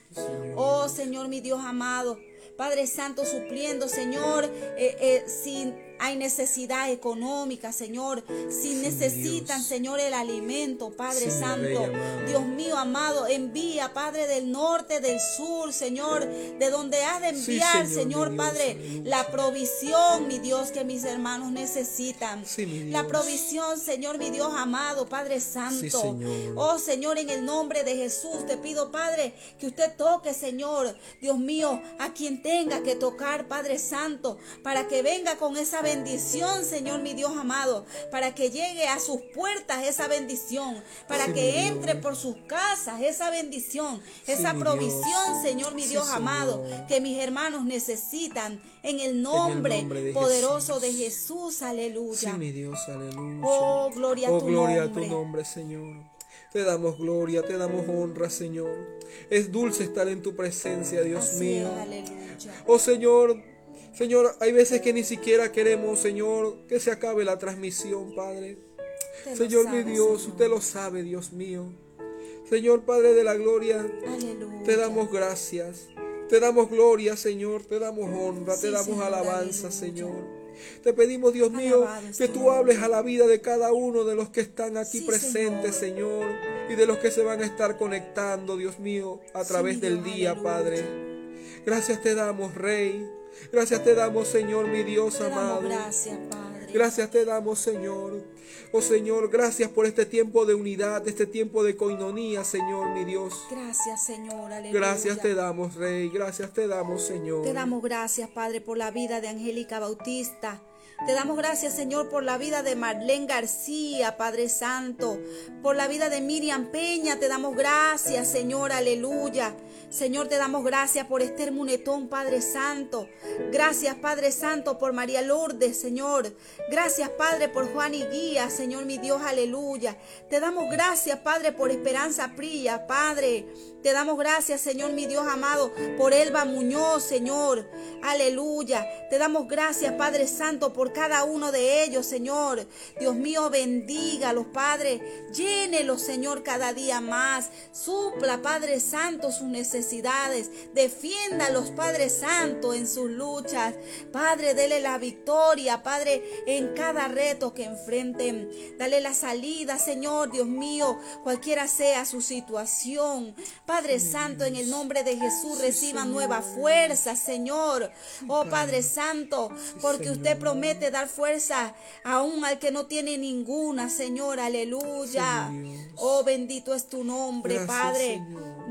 Oh, Señor, mi Dios amado, Padre Santo, supliendo, Señor, eh, eh, sin hay necesidad económica, Señor. Si necesitan, Señor, el alimento, Padre Santo. Dios mío, amado, envía, Padre del norte, del sur, Señor, de donde has de enviar, Señor, Padre, la provisión, mi Dios, que mis hermanos necesitan. la provisión, Señor, mi Dios amado, Padre Santo. Oh, Señor, en el nombre de Jesús te pido, Padre, que usted toque, Señor, Dios mío, a quien tenga que tocar, Padre Santo, para que venga con esa bendición, Señor mi Dios amado, para que llegue a sus puertas esa bendición, para que entre por sus casas esa bendición, esa provisión, Señor mi Dios amado, que mis hermanos necesitan en el nombre, poderoso de Jesús, aleluya. mi Dios, aleluya. Oh, gloria a oh, tu gloria a tu nombre, Señor. Te damos gloria, te damos honra, Señor. Es dulce estar en tu presencia, Dios mío. Oh Señor, Señor, hay veces que ni siquiera queremos, Señor, que se acabe la transmisión, Padre. Señor, mi Dios, usted lo sabe, Dios mío. Señor, Padre de la gloria, te damos gracias. Te damos gloria, Señor. Te damos honra, te damos alabanza, Señor. Te pedimos, Dios mío, que tú hables a la vida de cada uno de los que están aquí presentes, Señor. y de los que se van a estar conectando, Dios mío, a través del día, Padre. Gracias te damos, Rey. Gracias te damos, Señor, mi Dios amado. Gracias, Padre. Gracias te damos, Señor. Oh Señor, gracias por este tiempo de unidad, este tiempo de coinonía, Señor, mi Dios. Gracias, Señor. Aleluya. Gracias te damos, Rey. Gracias te damos, Señor. Te damos gracias, Padre, por la vida de Angélica Bautista. Te damos gracias, Señor, por la vida de Marlene García, Padre Santo. Por la vida de Miriam Peña, te damos gracias, Señor, aleluya. Señor, te damos gracias por Esther Munetón, Padre Santo. Gracias, Padre Santo, por María Lourdes, Señor. Gracias, Padre, por Juan y Guía, Señor, mi Dios, aleluya. Te damos gracias, Padre, por Esperanza Prilla, Padre. Te damos gracias, Señor, mi Dios amado, por Elba Muñoz, Señor. Aleluya. Te damos gracias, Padre Santo, por cada uno de ellos, Señor. Dios mío, bendiga a los padres. Llénelos, Señor, cada día más. Supla, Padre Santo, sus necesidades. Defiéndalos, Padre Santo, en sus luchas. Padre, dele la victoria, Padre, en cada reto que enfrenten. Dale la salida, Señor, Dios mío, cualquiera sea su situación. Padre Santo, en el nombre de Jesús, reciba nueva fuerza, Señor. Oh Padre Santo, porque usted promete dar fuerza aún al que no tiene ninguna, Señor. Aleluya. Oh, bendito es tu nombre, Padre.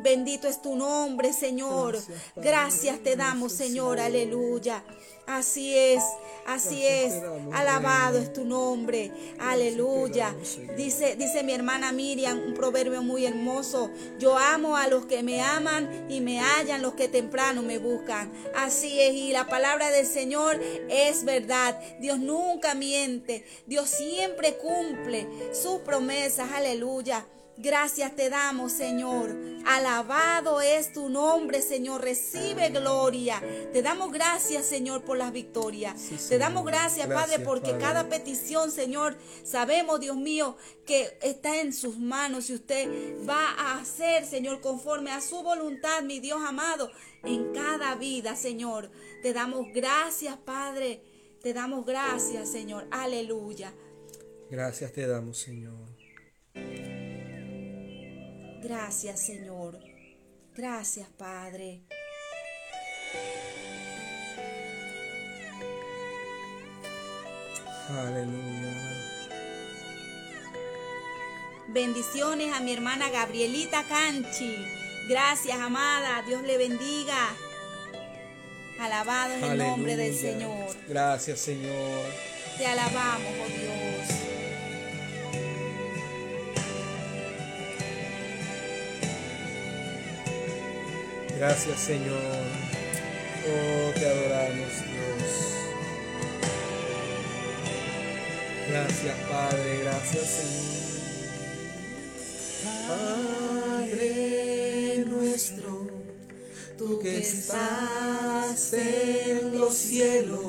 Bendito es tu nombre, Señor. Gracias te damos, Señor. Aleluya. Así es, así es. Alabado es tu nombre. Aleluya. Dice, dice mi hermana Miriam un proverbio muy hermoso. Yo amo a los que me aman y me hallan los que temprano me buscan. Así es. Y la palabra del Señor es verdad. Dios nunca miente. Dios siempre cumple sus promesas. Aleluya. Gracias te damos, Señor. Alabado es tu nombre, Señor. Recibe gloria. Te damos gracias, Señor, por las victorias. te damos gracias, Padre, porque cada petición, Señor, sabemos, Dios mío, que está en sus manos y usted va a hacer, Señor, conforme a su voluntad, mi Dios amado, en cada vida, Señor. Te damos gracias, Padre. Te damos gracias, Señor. Aleluya. Gracias te damos, Señor. Gracias, Señor. Gracias, Padre. Aleluya. Bendiciones a mi hermana Gabrielita Canchi. Gracias, amada. Dios le bendiga. Alabado en el nombre del Señor. Gracias, Señor. Te alabamos, oh Dios. Gracias Señor. Oh, te adoramos Dios. Gracias Padre, gracias Señor. Padre nuestro, tú que estás en los cielos,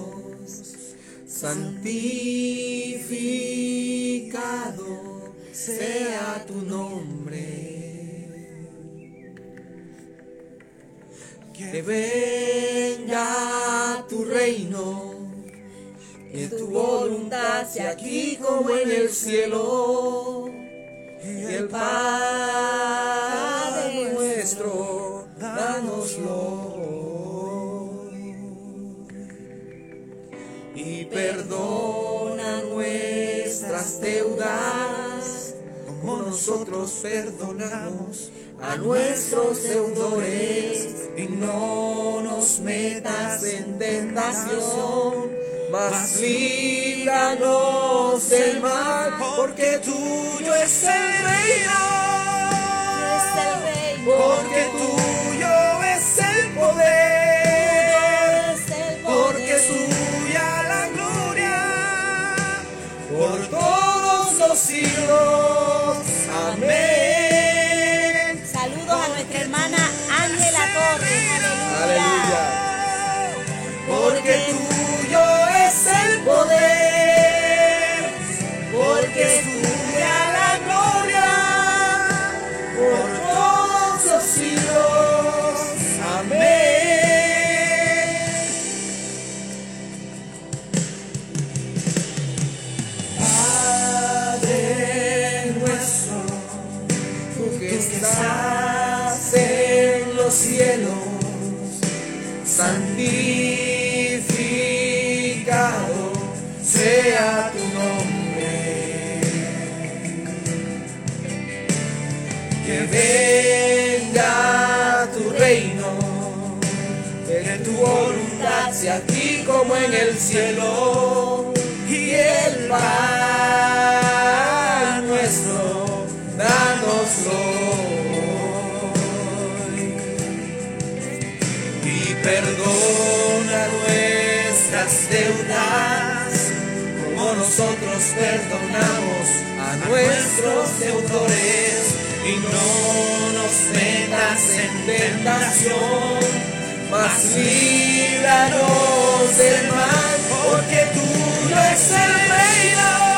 santificado sea tu nombre que venga tu reino, que tu voluntad sea aquí como en el cielo. Y el Padre nuestro, danoslo. Y perdona nuestras deudas, como nosotros perdonamos a nuestros deudores y no nos metas en tentación, mas líbranos del mal, porque tuyo es el reino, porque tuyo es el poder, porque es tuya la gloria, por todos los siglos. Amén. Cielo y el pan nuestro, danoslo. perdona nuestras deudas, como nosotros perdonamos a nuestros deudores, y no nos metas en tentación, mas líbranos del mal, porque tuyo es el reino,